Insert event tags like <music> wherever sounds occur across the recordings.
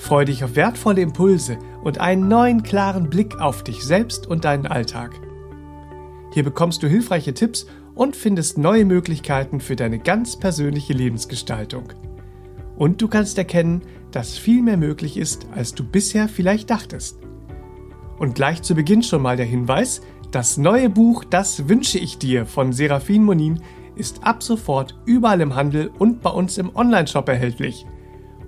Freu dich auf wertvolle Impulse und einen neuen klaren Blick auf dich selbst und deinen Alltag. Hier bekommst du hilfreiche Tipps und findest neue Möglichkeiten für deine ganz persönliche Lebensgestaltung. Und du kannst erkennen, dass viel mehr möglich ist, als du bisher vielleicht dachtest. Und gleich zu Beginn schon mal der Hinweis, das neue Buch Das wünsche ich dir von Serafin Monin ist ab sofort überall im Handel und bei uns im Onlineshop erhältlich.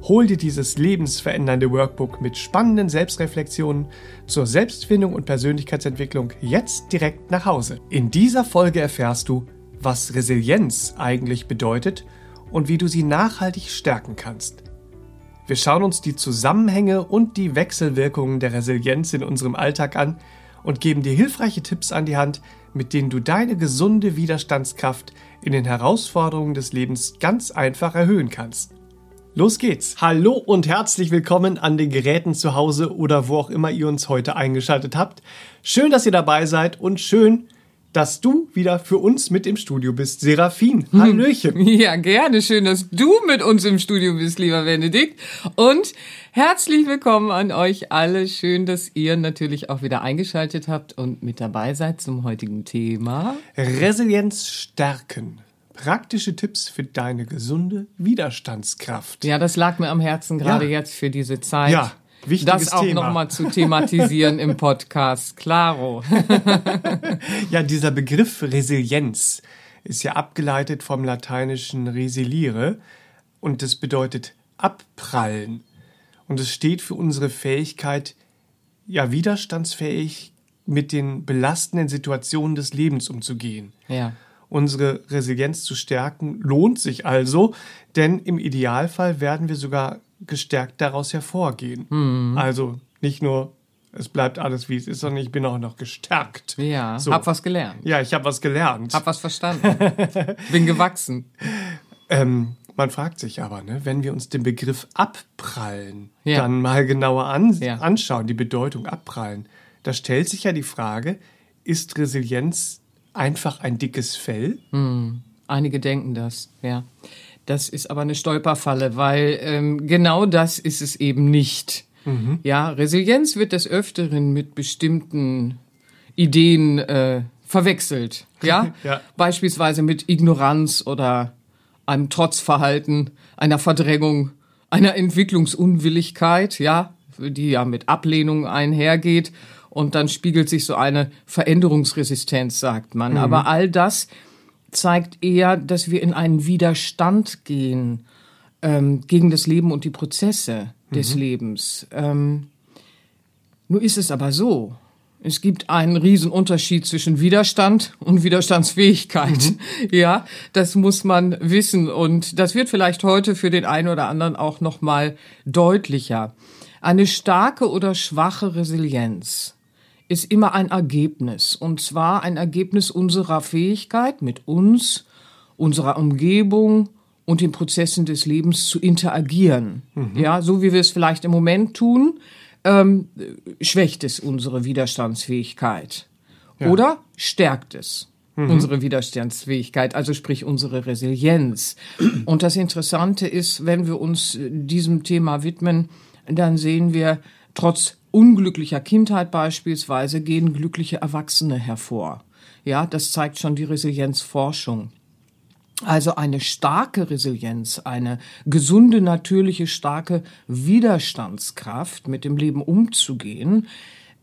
Hol dir dieses lebensverändernde Workbook mit spannenden Selbstreflexionen zur Selbstfindung und Persönlichkeitsentwicklung jetzt direkt nach Hause. In dieser Folge erfährst du, was Resilienz eigentlich bedeutet und wie du sie nachhaltig stärken kannst. Wir schauen uns die Zusammenhänge und die Wechselwirkungen der Resilienz in unserem Alltag an und geben dir hilfreiche Tipps an die Hand, mit denen du deine gesunde Widerstandskraft in den Herausforderungen des Lebens ganz einfach erhöhen kannst. Los geht's! Hallo und herzlich willkommen an den Geräten zu Hause oder wo auch immer ihr uns heute eingeschaltet habt. Schön, dass ihr dabei seid und schön, dass du wieder für uns mit im Studio bist. Serafin, Hallöchen. <laughs> Ja, gerne. Schön, dass du mit uns im Studio bist, lieber Benedikt. Und herzlich willkommen an euch alle. Schön, dass ihr natürlich auch wieder eingeschaltet habt und mit dabei seid zum heutigen Thema. Resilienz stärken. Praktische Tipps für deine gesunde Widerstandskraft. Ja, das lag mir am Herzen gerade ja. jetzt für diese Zeit. Ja, Wichtiges das auch nochmal zu thematisieren im Podcast. Claro. <laughs> ja, dieser Begriff Resilienz ist ja abgeleitet vom lateinischen resiliere und das bedeutet abprallen. Und es steht für unsere Fähigkeit, ja, widerstandsfähig mit den belastenden Situationen des Lebens umzugehen. Ja. Unsere Resilienz zu stärken lohnt sich also, denn im Idealfall werden wir sogar gestärkt daraus hervorgehen. Mhm. Also nicht nur, es bleibt alles wie es ist, sondern ich bin auch noch gestärkt. Ja, so. hab was gelernt. Ja, ich habe was gelernt. Hab was verstanden. bin gewachsen. <laughs> Ähm, man fragt sich aber, ne, wenn wir uns den Begriff abprallen ja. dann mal genauer an, ja. anschauen, die Bedeutung abprallen, da stellt sich ja die Frage, ist Resilienz einfach ein dickes Fell? Hm. Einige denken das, ja. Das ist aber eine Stolperfalle, weil ähm, genau das ist es eben nicht. Mhm. Ja, Resilienz wird des Öfteren mit bestimmten Ideen äh, verwechselt. Ja? <laughs> ja, beispielsweise mit Ignoranz oder einem Trotzverhalten, einer Verdrängung, einer Entwicklungsunwilligkeit, ja, die ja mit Ablehnung einhergeht. Und dann spiegelt sich so eine Veränderungsresistenz, sagt man. Mhm. Aber all das zeigt eher, dass wir in einen Widerstand gehen ähm, gegen das Leben und die Prozesse des mhm. Lebens. Ähm, nur ist es aber so. Es gibt einen riesen Unterschied zwischen Widerstand und Widerstandsfähigkeit. Mhm. <laughs> Ja, das muss man wissen und das wird vielleicht heute für den einen oder anderen auch noch mal deutlicher. Eine starke oder schwache Resilienz ist immer ein Ergebnis. Und zwar ein Ergebnis unserer Fähigkeit, mit uns, unserer Umgebung und den Prozessen des Lebens zu interagieren. Mhm. Ja, so wie wir es vielleicht im Moment tun, ähm, schwächt es unsere Widerstandsfähigkeit. Ja. Oder stärkt es. Mhm. Unsere Widerstandsfähigkeit, also sprich unsere Resilienz. Und das Interessante ist, wenn wir uns diesem Thema widmen, dann sehen wir, trotz unglücklicher Kindheit beispielsweise gehen glückliche Erwachsene hervor. Ja, das zeigt schon die Resilienzforschung. Also eine starke Resilienz, eine gesunde, natürliche, starke Widerstandskraft, mit dem Leben umzugehen,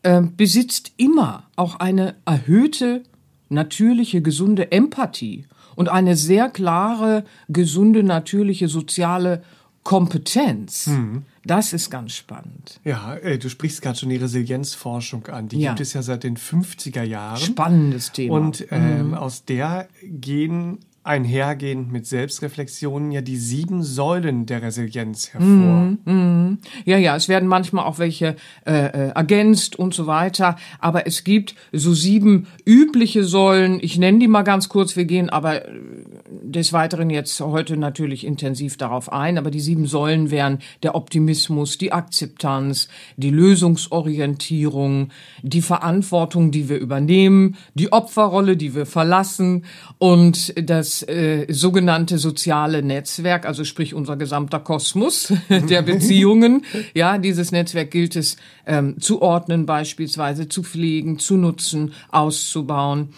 äh, besitzt immer auch eine erhöhte, natürliche, gesunde Empathie und eine sehr klare, gesunde, natürliche soziale Kompetenz. Mhm. Das ist ganz spannend. Ja, äh, du sprichst gerade schon die Resilienzforschung an. Die ja. gibt es ja seit den 50er Jahren. Spannendes Thema. Und ähm, mhm. aus der gehen einhergehend mit Selbstreflexionen ja die sieben Säulen der Resilienz hervor. Mhm, mh. Ja, ja, es werden manchmal auch welche äh, äh, ergänzt und so weiter. Aber es gibt so sieben übliche Säulen. Ich nenne die mal ganz kurz. Wir gehen aber äh, des Weiteren jetzt heute natürlich intensiv darauf ein. Aber die sieben Säulen wären der Optimismus, die Akzeptanz, die Lösungsorientierung, die Verantwortung, die wir übernehmen, die Opferrolle, die wir verlassen und das äh, sogenannte soziale Netzwerk, also sprich unser gesamter Kosmos <laughs> der Beziehungen. Ja, dieses Netzwerk gilt es ähm, zu ordnen, beispielsweise zu pflegen, zu nutzen, auszubauen.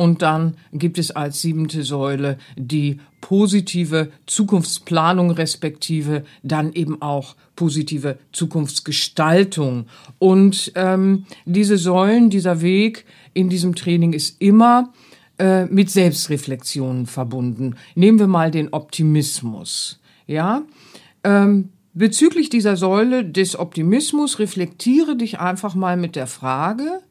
Und dann gibt es als siebente Säule die positive Zukunftsplanung respektive dann eben auch positive Zukunftsgestaltung. Und ähm, diese Säulen, dieser Weg in diesem Training ist immer äh, mit Selbstreflexionen verbunden. Nehmen wir mal den Optimismus. Ja, ähm, bezüglich dieser Säule des Optimismus reflektiere dich einfach mal mit der Frage: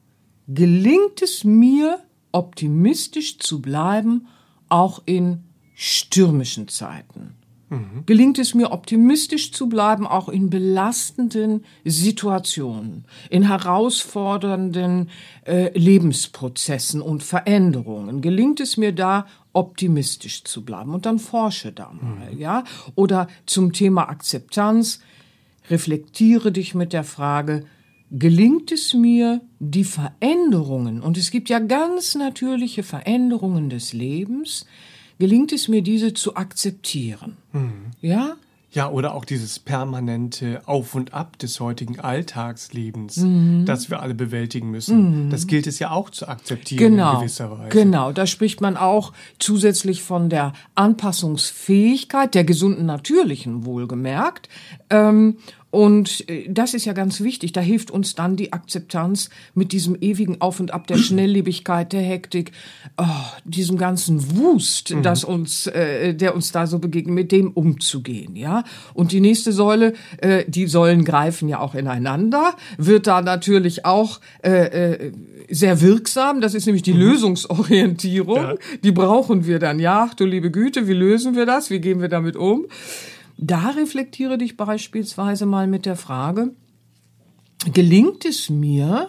Gelingt es mir optimistisch zu bleiben, auch in stürmischen Zeiten? Mhm. Gelingt es mir optimistisch zu bleiben, auch in belastenden Situationen, in herausfordernden äh, Lebensprozessen und Veränderungen? Gelingt es mir da optimistisch zu bleiben? Und dann forsche da mal, mhm. ja? Oder zum Thema Akzeptanz, reflektiere dich mit der Frage, gelingt es mir, die Veränderungen, und es gibt ja ganz natürliche Veränderungen des Lebens, gelingt es mir, diese zu akzeptieren. Mhm. Ja? Ja, oder auch dieses permanente Auf und Ab des heutigen Alltagslebens, mhm. das wir alle bewältigen müssen. Mhm. Das gilt es ja auch zu akzeptieren genau, in gewisser Weise. Genau, da spricht man auch zusätzlich von der Anpassungsfähigkeit, der gesunden natürlichen wohlgemerkt. Ähm, und äh, das ist ja ganz wichtig. Da hilft uns dann die Akzeptanz mit diesem ewigen Auf und Ab der <clears throat> Schnelllebigkeit, der Hektik, oh, diesem ganzen Wust, mhm. das uns, äh, der uns da so begegnet, mit dem umzugehen, ja. Und die nächste Säule, äh, die Säulen greifen ja auch ineinander, wird da natürlich auch äh, äh, sehr wirksam. Das ist nämlich die mhm. Lösungsorientierung. Ja. Die brauchen wir dann. Ja, ach du liebe Güte, wie lösen wir das? Wie gehen wir damit um? Da reflektiere dich beispielsweise mal mit der Frage, gelingt es mir,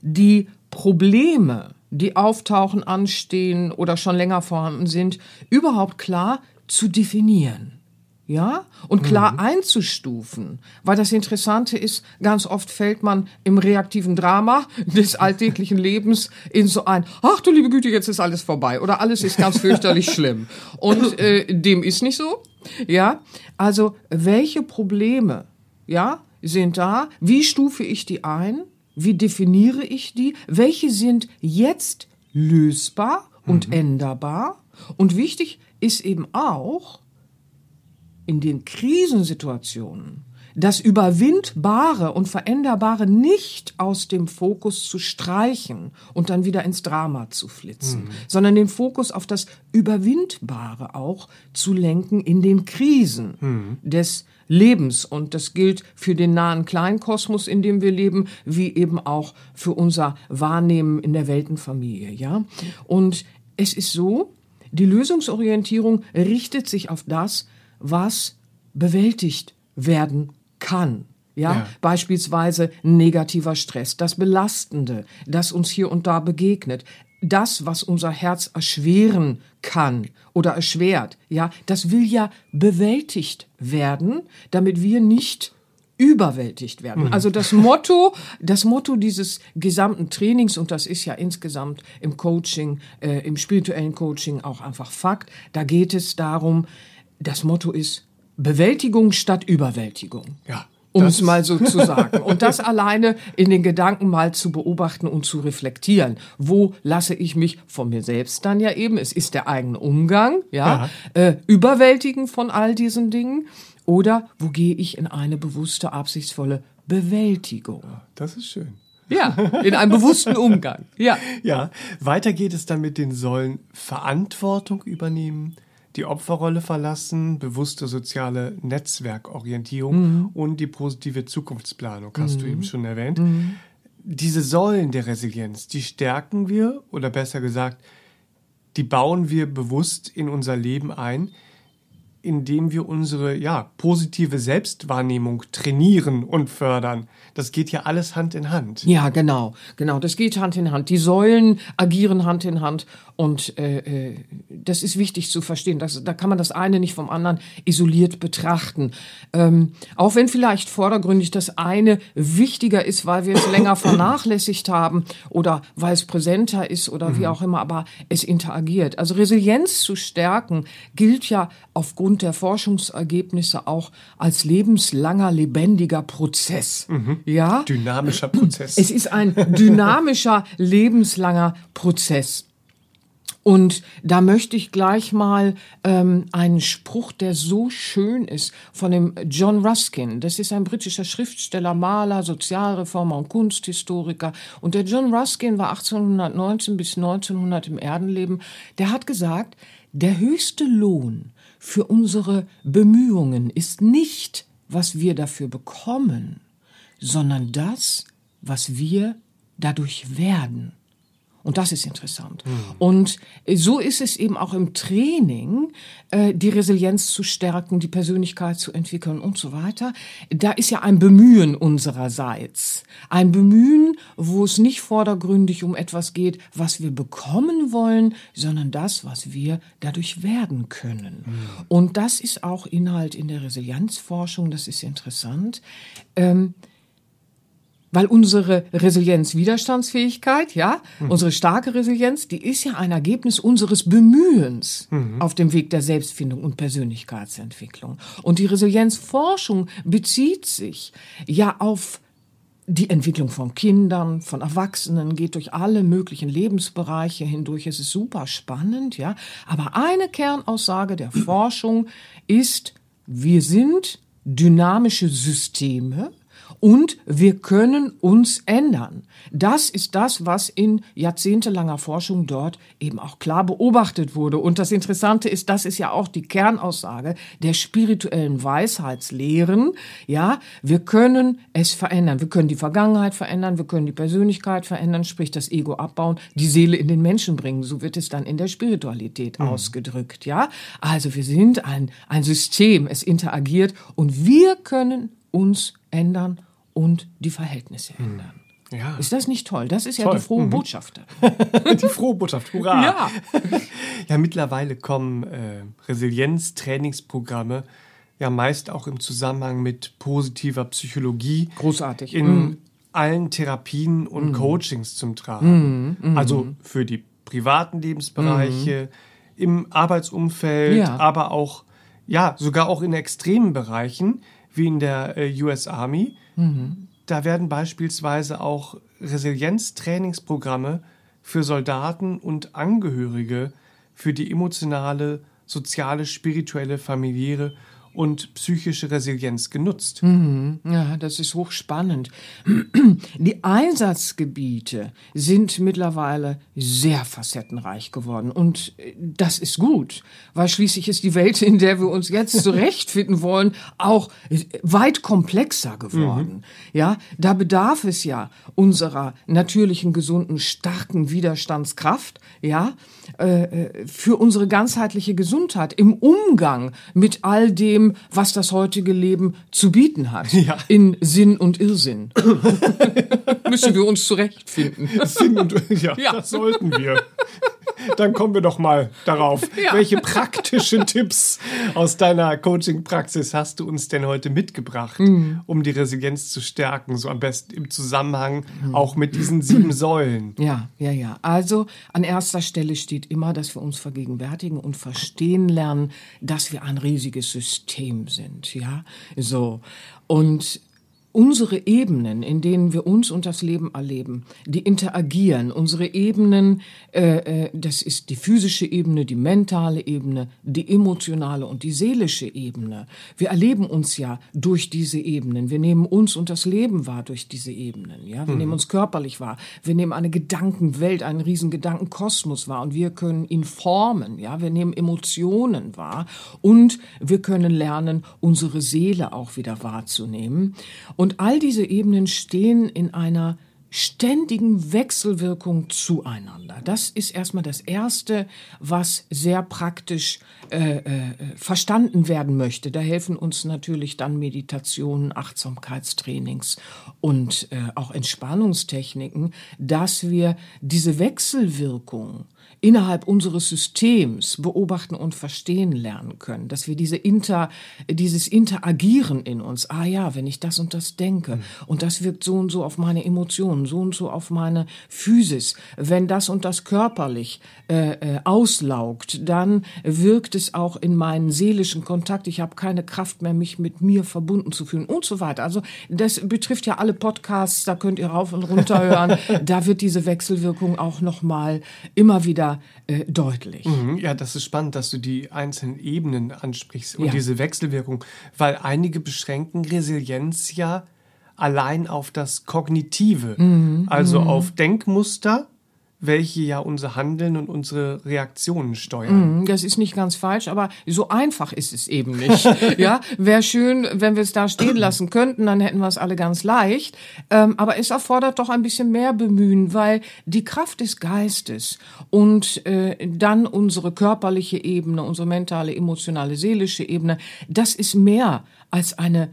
die Probleme, die auftauchen, anstehen oder schon länger vorhanden sind, überhaupt klar zu definieren? Ja, und klar mhm. einzustufen. Weil das Interessante ist, ganz oft fällt man im reaktiven Drama des <laughs> alltäglichen Lebens in so ein, ach du liebe Güte, jetzt ist alles vorbei oder alles ist ganz fürchterlich <laughs> schlimm. Und äh, dem ist nicht so. Ja, also welche Probleme, ja, sind da? Wie stufe ich die ein? Wie definiere ich die? Welche sind jetzt lösbar und mhm. änderbar? Und wichtig ist eben auch, in den Krisensituationen das Überwindbare und Veränderbare nicht aus dem Fokus zu streichen und dann wieder ins Drama zu flitzen, mhm. sondern den Fokus auf das Überwindbare auch zu lenken in den Krisen mhm. des Lebens. Und das gilt für den nahen Kleinkosmos, in dem wir leben, wie eben auch für unser Wahrnehmen in der Weltenfamilie, ja. Und es ist so, die Lösungsorientierung richtet sich auf das, was bewältigt werden kann. Ja? ja, beispielsweise negativer Stress, das Belastende, das uns hier und da begegnet, das, was unser Herz erschweren kann oder erschwert, ja, das will ja bewältigt werden, damit wir nicht überwältigt werden. Mhm. Also das Motto, das Motto dieses gesamten Trainings und das ist ja insgesamt im Coaching, äh, im spirituellen Coaching auch einfach Fakt. Da geht es darum, das Motto ist Bewältigung statt Überwältigung. Ja. Um es mal so zu sagen. Und das <laughs> alleine in den Gedanken mal zu beobachten und zu reflektieren. Wo lasse ich mich von mir selbst dann ja eben, es ist der eigene Umgang, ja, äh, überwältigen von all diesen Dingen. Oder wo gehe ich in eine bewusste, absichtsvolle Bewältigung? Das ist schön. Ja, in einem bewussten Umgang. Ja. <laughs> Ja. Weiter geht es dann mit den Säulen Verantwortung übernehmen, die Opferrolle verlassen, bewusste soziale Netzwerkorientierung mhm. und die positive Zukunftsplanung, hast mhm. du eben schon erwähnt. Mhm. Diese Säulen der Resilienz, die stärken wir oder besser gesagt, die bauen wir bewusst in unser Leben ein, indem wir unsere ja, positive Selbstwahrnehmung trainieren und fördern. Das geht ja alles Hand in Hand. Ja, genau, genau. Das geht Hand in Hand. Die Säulen agieren Hand in Hand und äh, äh, das ist wichtig zu verstehen. Das, da kann man das eine nicht vom anderen isoliert betrachten. Ähm, auch wenn vielleicht vordergründig das eine wichtiger ist, weil wir es länger vernachlässigt haben oder weil es präsenter ist oder mhm. wie auch immer, aber es interagiert. Also Resilienz zu stärken gilt ja aufgrund der Forschungsergebnisse auch als lebenslanger, lebendiger Prozess. Mhm. Ja? Dynamischer Prozess. Es ist ein dynamischer, <laughs> lebenslanger Prozess. Und da möchte ich gleich mal ähm, einen Spruch, der so schön ist, von dem John Ruskin. Das ist ein britischer Schriftsteller, Maler, Sozialreformer und Kunsthistoriker. Und der John Ruskin war 1819 bis 1900 im Erdenleben. Der hat gesagt, der höchste Lohn für unsere Bemühungen ist nicht, was wir dafür bekommen, sondern das, was wir dadurch werden. Und das ist interessant. Mhm. Und so ist es eben auch im Training, äh, die Resilienz zu stärken, die Persönlichkeit zu entwickeln und so weiter. Da ist ja ein Bemühen unsererseits. Ein Bemühen, wo es nicht vordergründig um etwas geht, was wir bekommen wollen, sondern das, was wir dadurch werden können. Mhm. Und das ist auch Inhalt in der Resilienzforschung. Das ist interessant. Ähm, weil unsere Resilienz, Widerstandsfähigkeit, ja, mhm. unsere starke Resilienz, die ist ja ein Ergebnis unseres Bemühens mhm. auf dem Weg der Selbstfindung und Persönlichkeitsentwicklung. Und die Resilienzforschung bezieht sich ja auf die Entwicklung von Kindern, von Erwachsenen geht durch alle möglichen Lebensbereiche hindurch. Es ist super spannend, ja. Aber eine Kernaussage der Forschung ist, wir sind dynamische Systeme, und wir können uns ändern. Das ist das, was in jahrzehntelanger Forschung dort eben auch klar beobachtet wurde. Und das Interessante ist, das ist ja auch die Kernaussage der spirituellen Weisheitslehren. Ja, wir können es verändern. Wir können die Vergangenheit verändern. Wir können die Persönlichkeit verändern, sprich das Ego abbauen, die Seele in den Menschen bringen. So wird es dann in der Spiritualität mhm. ausgedrückt. Ja, also wir sind ein, ein System. Es interagiert und wir können uns ändern und die Verhältnisse hm. ändern. Ja. Ist das nicht toll? Das ist ja toll. die frohe mhm. Botschaft. <laughs> die frohe Botschaft, hurra! Ja, <laughs> ja mittlerweile kommen äh, Resilienztrainingsprogramme ja meist auch im Zusammenhang mit positiver Psychologie. Großartig. In mhm. allen Therapien und mhm. Coachings zum Tragen. Mhm. Mhm. Also für die privaten Lebensbereiche, mhm. im Arbeitsumfeld, ja. aber auch, ja, sogar auch in extremen Bereichen, wie in der äh, US Army Mhm. Da werden beispielsweise auch Resilienztrainingsprogramme für Soldaten und Angehörige für die emotionale, soziale, spirituelle, familiäre und psychische Resilienz genutzt. Mhm. Ja, das ist hochspannend. <clears throat> Die Einsatzgebiete sind mittlerweile sehr facettenreich geworden und äh, das ist gut, weil schließlich ist die Welt, in der wir uns jetzt <laughs> zurechtfinden wollen, auch weit komplexer geworden. Mhm. Ja, da bedarf es ja unserer natürlichen, gesunden, starken Widerstandskraft, ja, äh, äh, für unsere ganzheitliche Gesundheit im Umgang mit all dem, dem, was das heutige Leben zu bieten hat. Ja. In Sinn und Irrsinn. <laughs> Müssen wir uns zurechtfinden. Sinn und ja, ja, das sollten wir. Dann kommen wir doch mal darauf. <laughs> Ja. Welche praktischen Tipps aus deiner Coaching-Praxis hast du uns denn heute mitgebracht, mhm. um die Resilienz zu stärken? So am besten im Zusammenhang mhm. auch mit diesen sieben Säulen. Ja, ja, ja. Also an erster Stelle steht immer, dass wir uns vergegenwärtigen und verstehen lernen, dass wir ein riesiges System sind. Ja, so. Und unsere Ebenen, in denen wir uns und das Leben erleben, die interagieren. Unsere Ebenen, äh, äh, das ist die physische Ebene, die mentale Ebene, die emotionale und die seelische Ebene. Wir erleben uns ja durch diese Ebenen. Wir nehmen uns und das Leben wahr durch diese Ebenen. Ja, wir mhm. nehmen uns körperlich wahr. Wir nehmen eine Gedankenwelt, einen riesen Gedankenkosmos wahr und wir können ihn formen. Ja, wir nehmen Emotionen wahr und wir können lernen, unsere Seele auch wieder wahrzunehmen. Und all diese Ebenen stehen in einer ständigen Wechselwirkung zueinander. Das ist erstmal das Erste, was sehr praktisch äh, äh, verstanden werden möchte. Da helfen uns natürlich dann Meditationen, Achtsamkeitstrainings und äh, auch Entspannungstechniken, dass wir diese Wechselwirkung innerhalb unseres Systems beobachten und verstehen lernen können, dass wir diese Inter, dieses Interagieren in uns, ah ja, wenn ich das und das denke mhm. und das wirkt so und so auf meine Emotionen, so und so auf meine Physis, wenn das und das körperlich äh, äh, auslaugt, dann wirkt es auch in meinen seelischen Kontakt, ich habe keine Kraft mehr, mich mit mir verbunden zu fühlen und so weiter. Also das betrifft ja alle Podcasts, da könnt ihr rauf und runter <laughs> hören, da wird diese Wechselwirkung auch nochmal immer wieder äh, deutlich. Mhm, ja, das ist spannend, dass du die einzelnen Ebenen ansprichst und ja. diese Wechselwirkung, weil einige beschränken Resilienz ja allein auf das Kognitive, mhm, also mhm. auf Denkmuster welche ja unser Handeln und unsere Reaktionen steuern. Mm, das ist nicht ganz falsch, aber so einfach ist es eben nicht. <laughs> ja, wäre schön, wenn wir es da stehen lassen könnten, dann hätten wir es alle ganz leicht. Ähm, aber es erfordert doch ein bisschen mehr Bemühen, weil die Kraft des Geistes und äh, dann unsere körperliche Ebene, unsere mentale, emotionale, seelische Ebene, das ist mehr als eine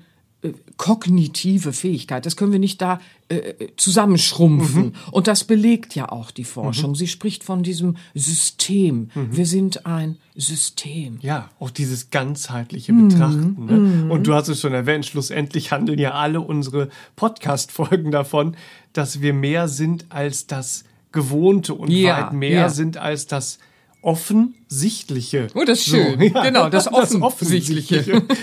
kognitive Fähigkeit. Das können wir nicht da äh, zusammenschrumpfen. Mhm. Und das belegt ja auch die Forschung. Mhm. Sie spricht von diesem System. Mhm. Wir sind ein System. Ja, auch dieses ganzheitliche Betrachten. Ne? Mhm. Und du hast es schon erwähnt, schlussendlich handeln ja alle unsere Podcast-Folgen <laughs> davon, dass wir mehr sind als das Gewohnte und ja, weit mehr ja. sind als das Offensichtliche. Oh, das ist schön. So, <laughs> ja, genau, das, das Offensichtliche. <laughs>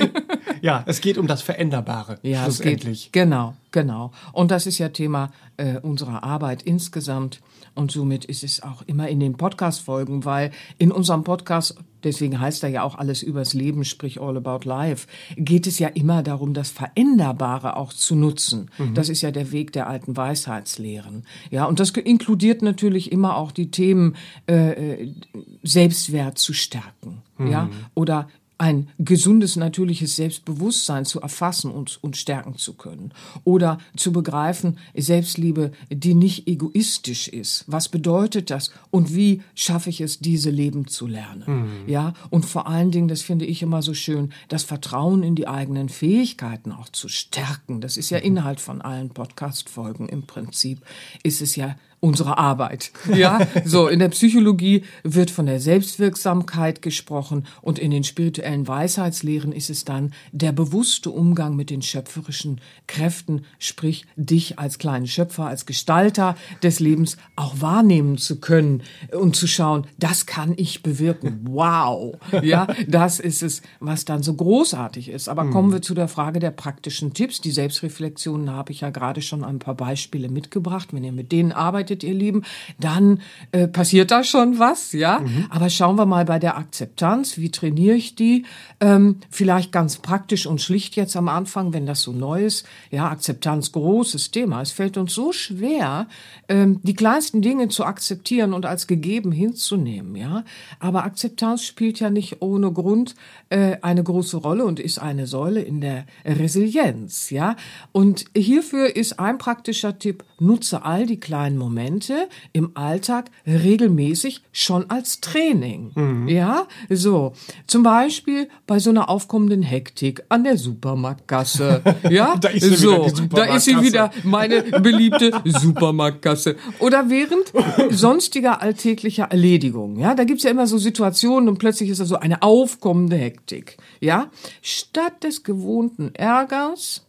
ja, es geht um das Veränderbare. Ja, schlussendlich. Geht, genau, genau. Und das ist ja Thema äh, unserer Arbeit insgesamt. Und somit ist es auch immer in den Podcast-Folgen, weil in unserem Podcast, deswegen heißt er ja auch alles übers Leben, sprich All About Life, geht es ja immer darum, das Veränderbare auch zu nutzen. Mhm. Das ist ja der Weg der alten Weisheitslehren. Ja, und das inkludiert natürlich immer auch die Themen äh, äh Selbstwert zu stärken. Mhm. Ja, oder ein gesundes, natürliches Selbstbewusstsein zu erfassen und, und stärken zu können. Oder zu begreifen, Selbstliebe, die nicht egoistisch ist. Was bedeutet das? Und wie schaffe ich es, diese leben zu lernen? Mhm. Ja, und vor allen Dingen, das finde ich immer so schön, das Vertrauen in die eigenen Fähigkeiten auch zu stärken. Das ist ja mhm. Inhalt von allen Podcast-Folgen im Prinzip. Ist es ja unsere Arbeit. Ja, so in der Psychologie wird von der Selbstwirksamkeit gesprochen und in den spirituellen Weisheitslehren ist es dann der bewusste Umgang mit den schöpferischen Kräften, sprich dich als kleinen Schöpfer, als Gestalter des Lebens auch wahrnehmen zu können und zu schauen, das kann ich bewirken. Wow. Ja, das ist es, was dann so großartig ist. Aber kommen wir zu der Frage der praktischen Tipps. Die Selbstreflexionen habe ich ja gerade schon ein paar Beispiele mitgebracht. Wenn ihr mit denen arbeitet, arbeitet, ihr Lieben, dann äh, passiert da schon was, ja. Mhm. Aber schauen wir mal bei der Akzeptanz, wie trainiere ich die? Ähm, vielleicht ganz praktisch und schlicht jetzt am Anfang, wenn das so neu ist. Ja, Akzeptanz, großes Thema. Es fällt uns so schwer, ähm, die kleinsten Dinge zu akzeptieren und als gegeben hinzunehmen, ja. Aber Akzeptanz spielt ja nicht ohne Grund äh, eine große Rolle und ist eine Säule in der Resilienz, ja. Und hierfür ist ein praktischer Tipp, nutze all die kleinen Momente Momente im Alltag regelmäßig schon als Training. Mhm. Ja, so. Zum Beispiel bei so einer aufkommenden Hektik an der Supermarktgasse. <laughs> Ja, da ist sie so. Wieder da ist sie wieder meine beliebte Supermarktgasse. Oder während <laughs> sonstiger alltäglicher Erledigungen. Ja, da gibt's ja immer so Situationen und plötzlich ist da so eine aufkommende Hektik. Ja, statt des gewohnten Ärgers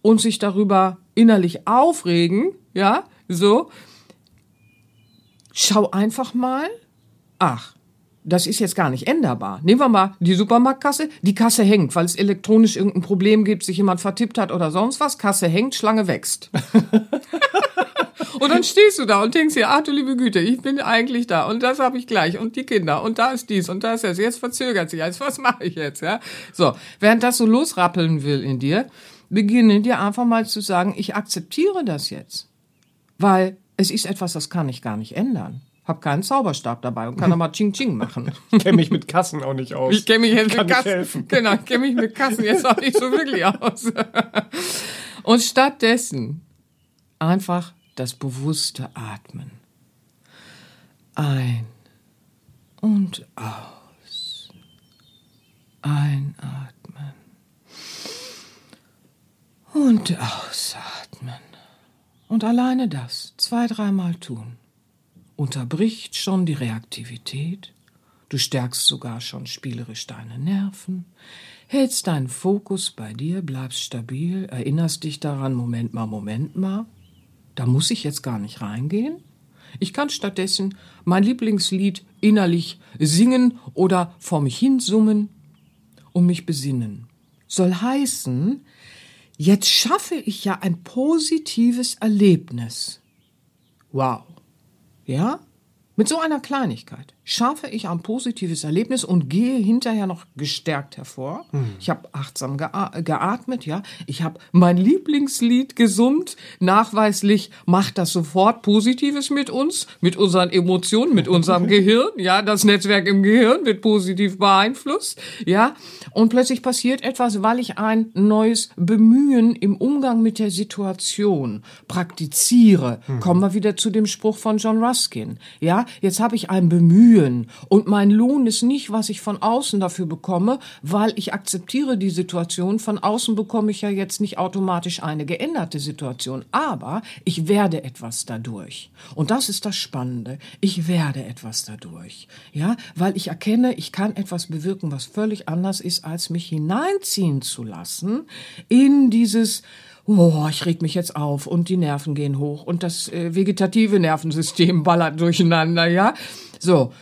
und sich darüber innerlich aufregen, ja, so, schau einfach mal, ach, das ist jetzt gar nicht änderbar. Nehmen wir mal die Supermarktkasse. Die Kasse hängt, weil es elektronisch irgendein Problem gibt, sich jemand vertippt hat oder sonst was. Kasse hängt, Schlange wächst. <laughs> und dann stehst du da und denkst dir, ach du liebe Güte, ich bin eigentlich da und das habe ich gleich und die Kinder und da ist dies und da ist das. Jetzt verzögert sich alles. Was mache ich jetzt? Ja, so. Während das so losrappeln will in dir, beginne dir einfach mal zu sagen, ich akzeptiere das jetzt, weil es ist etwas, das kann ich gar nicht ändern. Hab keinen Zauberstab dabei und kann <laughs> aber Ching Ching machen. Ich kenne mich mit Kassen auch nicht aus. Ich kenne mich jetzt kann mit Kassen. Helfen. Genau, ich kenne mich mit Kassen jetzt auch nicht so wirklich aus. <laughs> Und stattdessen einfach das bewusste Atmen. Ein und aus. Einatmen und ausatmen. Und alleine das zwei, dreimal tun unterbricht schon die Reaktivität, du stärkst sogar schon spielerisch deine Nerven, hältst deinen Fokus bei dir, bleibst stabil, erinnerst dich daran, Moment mal, Moment mal, da muss ich jetzt gar nicht reingehen. Ich kann stattdessen mein Lieblingslied innerlich singen oder vor mich hin summen und mich besinnen. Soll heißen, jetzt schaffe ich ja ein positives Erlebnis. Wow. Ja? Mit so einer Kleinigkeit schaffe ich ein positives Erlebnis und gehe hinterher noch gestärkt hervor. Hm. Ich habe achtsam geatmet, ja. Ich habe mein Lieblingslied gesummt. Nachweislich macht das sofort Positives mit uns, mit unseren Emotionen, mit unserem <laughs> Gehirn. Ja, das Netzwerk im Gehirn wird positiv beeinflusst. Ja, und plötzlich passiert etwas, weil ich ein neues Bemühen im Umgang mit der Situation praktiziere. Hm. Kommen wir wieder zu dem Spruch von John Ruskin. Ja, jetzt habe ich ein Bemühen bemühen. Und mein Lohn ist nicht, was ich von außen dafür bekomme, weil ich akzeptiere die Situation. Von außen bekomme ich ja jetzt nicht automatisch eine geänderte Situation. Aber ich werde etwas dadurch. Und das ist das Spannende. Ich werde etwas dadurch. Ja, weil ich erkenne, ich kann etwas bewirken, was völlig anders ist, als mich hineinziehen zu lassen in dieses, oh, ich reg mich jetzt auf und die Nerven gehen hoch und das äh, vegetative Nervensystem ballert durcheinander, ja. So,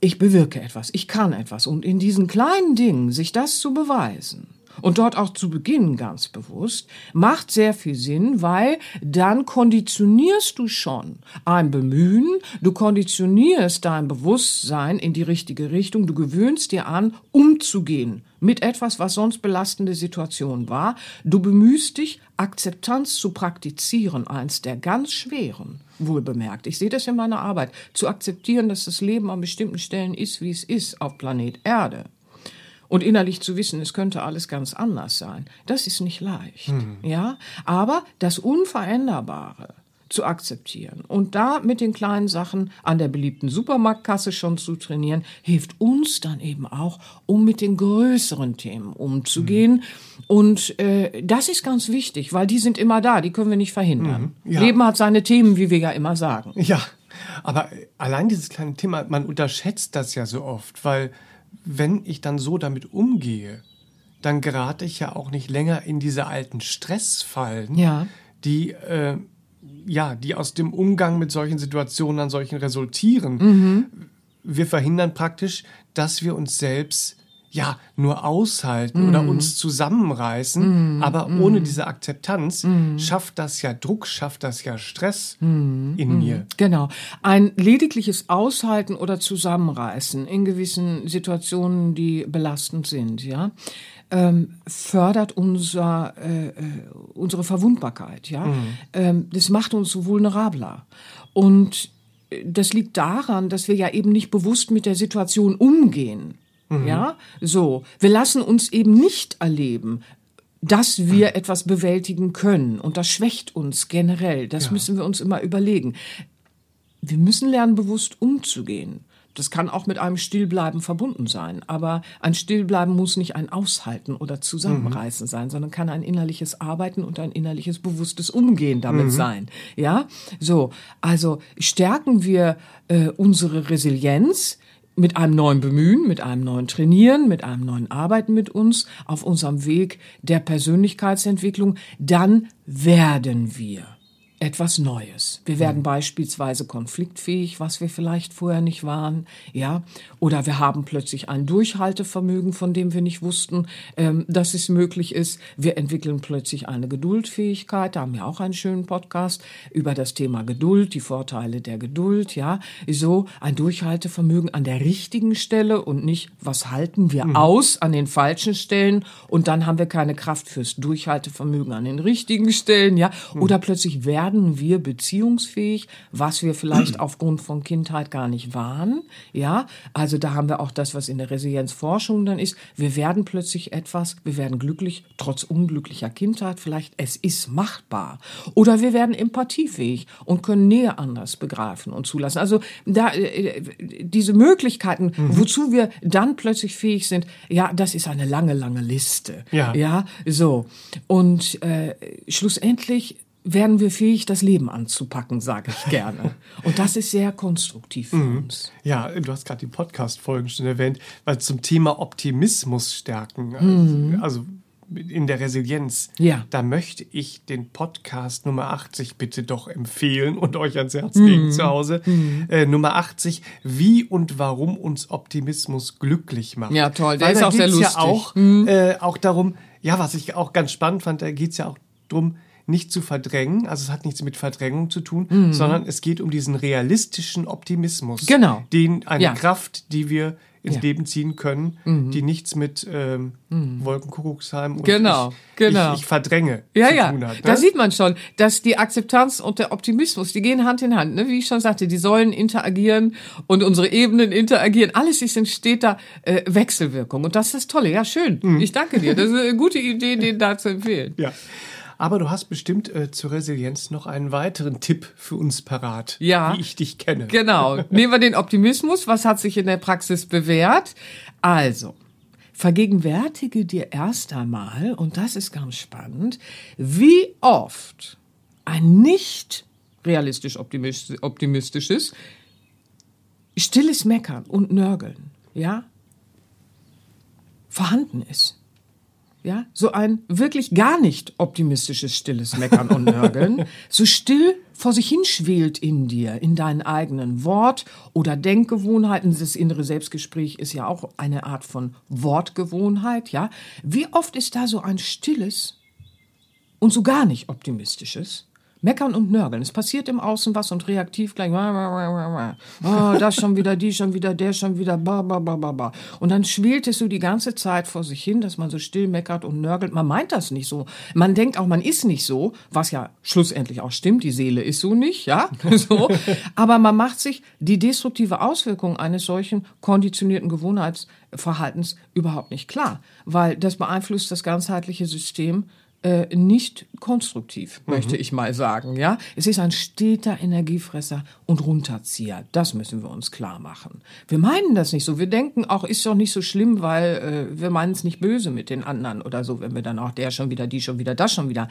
ich bewirke etwas, ich kann etwas und in diesen kleinen Dingen sich das zu beweisen, und dort auch zu beginnen ganz bewusst, macht sehr viel Sinn, weil dann konditionierst du schon ein Bemühen, du konditionierst dein Bewusstsein in die richtige Richtung, du gewöhnst dir an, umzugehen mit etwas, was sonst belastende Situation war. Du bemühst dich, Akzeptanz zu praktizieren, eins der ganz schweren, wohlbemerkt. Ich sehe das in meiner Arbeit, zu akzeptieren, dass das Leben an bestimmten Stellen ist, wie es ist auf Planet Erde und innerlich zu wissen, es könnte alles ganz anders sein, das ist nicht leicht. Mhm. Ja, aber das Unveränderbare zu akzeptieren und da mit den kleinen Sachen an der beliebten Supermarktkasse schon zu trainieren, hilft uns dann eben auch, um mit den größeren Themen umzugehen. Mhm. Und äh, das ist ganz wichtig, weil die sind immer da, die können wir nicht verhindern. Mhm. Ja. Leben hat seine Themen, wie wir ja immer sagen. Ja, aber allein dieses kleine Thema, man unterschätzt das ja so oft, weil wenn ich dann so damit umgehe, dann gerate ich ja auch nicht länger in diese alten Stressfallen, ja. die äh, ja, die aus dem Umgang mit solchen Situationen an solchen resultieren. Mhm. Wir verhindern praktisch, dass wir uns selbst ja nur aushalten mm. oder mhm. uns zusammenreißen, mm. aber mm. ohne diese Akzeptanz mhm. schafft das ja Druck, schafft das ja Stress mhm. in mir. Genau. Ein ledigliches Aushalten oder Zusammenreißen in gewissen Situationen, die belastend sind, ja, ähm, fördert unser, äh, äh unsere Verwundbarkeit, ja. Ähm, das macht uns so vulnerabler und das liegt daran, dass wir ja eben nicht bewusst mit der Situation umgehen. Mhm. Ja, so. Wir lassen uns eben nicht erleben, dass wir etwas bewältigen können. Und das schwächt uns generell. Das ja. müssen wir uns immer überlegen. Wir müssen lernen, bewusst umzugehen. Das kann auch mit einem Stillbleiben verbunden sein. Aber ein Stillbleiben muss nicht ein Aushalten oder Zusammenreißen mhm. sein, sondern kann ein innerliches Arbeiten und ein innerliches bewusstes Umgehen damit mhm. sein. Ja, so. Also stärken wir äh, unsere Resilienz, mit einem neuen Bemühen, mit einem neuen Trainieren, mit einem neuen Arbeiten mit uns auf unserem Weg der Persönlichkeitsentwicklung, dann werden wir etwas Neues. Wir werden mhm. beispielsweise konfliktfähig, was wir vielleicht vorher nicht waren, ja, oder wir haben plötzlich ein Durchhaltevermögen, von dem wir nicht wussten, ähm, dass es möglich ist. Wir entwickeln plötzlich eine Geduldfähigkeit. Da haben wir auch einen schönen Podcast über das Thema Geduld, die Vorteile der Geduld, ja, so ein Durchhaltevermögen an der richtigen Stelle und nicht, was halten wir mhm. aus an den falschen Stellen und dann haben wir keine Kraft fürs Durchhaltevermögen an den richtigen Stellen, ja, mhm. oder plötzlich werden werden wir beziehungsfähig, was wir vielleicht <clears throat> aufgrund von Kindheit gar nicht waren. Ja, also da haben wir auch das, was in der Resilienzforschung dann ist. Wir werden plötzlich etwas, wir werden glücklich, trotz unglücklicher Kindheit vielleicht. Es ist machbar. Oder wir werden empathiefähig und können Nähe anders begreifen und zulassen. Also da, äh, diese Möglichkeiten, wozu wir dann plötzlich fähig sind, ja, das ist eine lange, lange Liste. Ja. Ja, so. Und äh, schlussendlich werden wir fähig, das Leben anzupacken, sage ich gerne. <laughs> Und das ist sehr konstruktiv für Mhm. uns. Ja, du hast gerade die Podcast-Folgen schon erwähnt, weil zum Thema Optimismus stärken, also- also in der Resilienz, Mhm. Ja. da möchte ich den Podcast Nummer 80 bitte doch empfehlen und euch ans Herz Mhm. legen zu Hause. Äh, Nummer 80, wie und warum uns Optimismus glücklich macht. Ja, toll, der Weil ist da auch sehr lustig. Ja Mhm. auch, äh, auch darum, ja, was ich auch ganz spannend fand, da geht es ja auch drum nicht zu verdrängen, also es hat nichts mit Verdrängung zu tun, sondern es geht um diesen realistischen Optimismus. Mhm. Genau. Den, eine Ja. Kraft, die wir ins Ja. Mhm. Leben ziehen können, die nichts mit ähm, Wolkenkuckucksheim und Genau, ich, genau. ich, ich verdränge Ja, zu ja. tun hat. Ne? Da sieht man schon, dass die Akzeptanz und der Optimismus, die gehen Hand in Hand. Ne? Wie ich schon sagte, die sollen interagieren und unsere Ebenen interagieren. Alles ist in steter äh, Wechselwirkung. Und das ist das Tolle. Ja, schön. Mhm. Ich danke dir. Das ist eine gute Idee, den da zu empfehlen. ja. Aber du hast bestimmt äh, zur Resilienz noch einen weiteren Tipp für uns parat, Ja. wie ich dich kenne. Genau. <laughs> Nehmen wir den Optimismus. Was hat sich in der Praxis bewährt? Also, vergegenwärtige dir erst einmal, und das ist ganz spannend, wie oft ein nicht realistisch optimistisch- optimistisches, stilles Meckern und Nörgeln, ja, vorhanden ist. Ja, so ein wirklich gar nicht optimistisches stilles Meckern und Nörgeln, <laughs> so still vor sich hinschwelt in dir, in deinen eigenen Wort- oder Denkgewohnheiten. Das innere Selbstgespräch ist ja auch eine Art von Wortgewohnheit, ja. Wie oft ist da so ein stilles und so gar nicht optimistisches? Meckern und Nörgeln. Es passiert im Außen was und reaktiv gleich. Oh, das schon wieder, die schon wieder, der schon wieder. Und dann schwelt es so die ganze Zeit vor sich hin, dass man so still meckert und nörgelt. Man meint das nicht so. Man denkt auch, man ist nicht so, was ja schlussendlich auch stimmt. Die Seele ist so nicht, ja. <laughs> So. Aber man macht sich die destruktive Auswirkung eines solchen konditionierten Gewohnheitsverhaltens überhaupt nicht klar, weil das beeinflusst das ganzheitliche System äh, nicht konstruktiv, möchte ich mal sagen. Ja, es ist ein steter Energiefresser und Runterzieher. Das müssen wir uns klar machen. Wir meinen das nicht so. Wir denken auch, ist doch nicht so schlimm, weil äh, wir meinen es nicht böse mit den anderen oder so, wenn wir dann auch der schon wieder, die schon wieder, das schon wieder.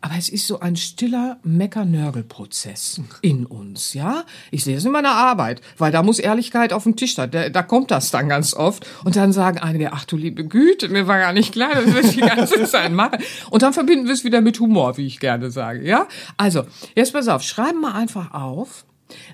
Aber es ist so ein stiller Mecker-Nörgel-Prozess in uns, ja? Ich sehe es in meiner Arbeit, weil da muss Ehrlichkeit auf den Tisch da, da, kommt das dann ganz oft. Und dann sagen einige, ach du liebe Güte, mir war gar nicht klar, dass wir die ganze <laughs> Zeit machen. Und dann verbinden wir es wieder mit Humor, wie ich gerne sage, ja? Also, jetzt pass auf, schreiben wir einfach auf,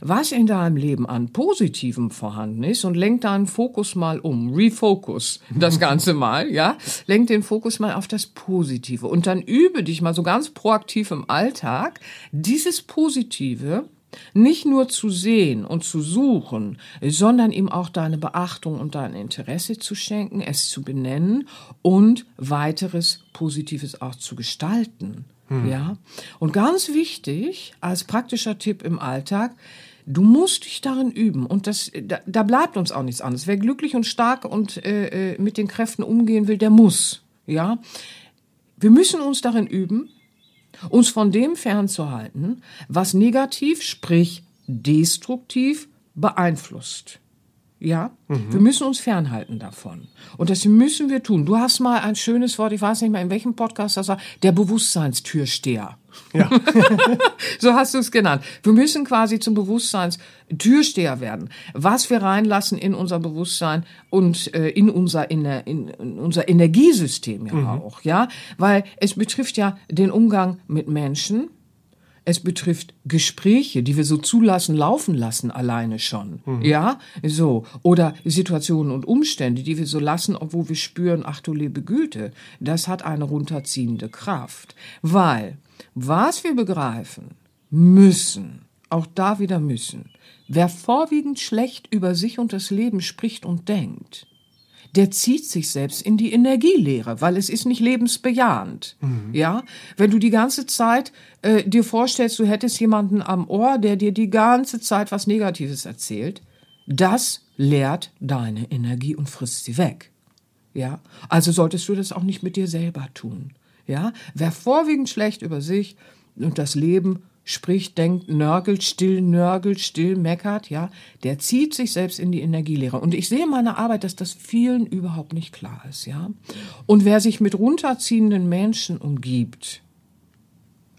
was in deinem Leben an Positivem vorhanden ist und lenk deinen Fokus mal um. Refocus das Ganze mal, ja. Lenk den Fokus mal auf das Positive und dann übe dich mal so ganz proaktiv im Alltag, dieses Positive nicht nur zu sehen und zu suchen, sondern ihm auch deine Beachtung und dein Interesse zu schenken, es zu benennen und weiteres Positives auch zu gestalten. Ja. Und ganz wichtig, als praktischer Tipp im Alltag, du musst dich darin üben. Und das, da, da bleibt uns auch nichts anderes. Wer glücklich und stark und äh, äh, mit den Kräften umgehen will, der muss. Ja. Wir müssen uns darin üben, uns von dem fernzuhalten, was negativ, sprich destruktiv beeinflusst. Ja, wir müssen uns fernhalten davon. Und das müssen wir tun. Du hast mal ein schönes Wort, ich weiß nicht mehr in welchem Podcast das war, der Bewusstseinstürsteher. Ja. <laughs> so hast du es genannt. Wir müssen quasi zum Bewusstseinstürsteher werden. Was wir reinlassen in unser Bewusstsein und äh, in unser in, in, in unser Energiesystem ja auch, ja, weil es betrifft ja den Umgang mit Menschen, es betrifft Gespräche, die wir so zulassen, laufen lassen alleine schon. Ja, so. Oder Situationen und Umstände, die wir so lassen, obwohl wir spüren, ach du liebe Güte, das hat eine runterziehende Kraft. Weil, was wir begreifen, müssen, auch da wieder müssen, wer vorwiegend schlecht über sich und das Leben spricht und denkt, der zieht sich selbst in die Energielehre, weil es ist nicht lebensbejahend. Ja, wenn du die ganze Zeit äh, dir vorstellst, du hättest jemanden am Ohr, der dir die ganze Zeit was Negatives erzählt, das leert deine Energie und frisst sie weg. Ja, also solltest du das auch nicht mit dir selber tun. Ja, wer vorwiegend schlecht über sich und das Leben spricht, denkt, nörgelt, still nörgelt, still meckert, ja, der zieht sich selbst in die Energielehre. Und ich sehe in meiner Arbeit, dass das vielen überhaupt nicht klar ist, ja. Und wer sich mit runterziehenden Menschen umgibt,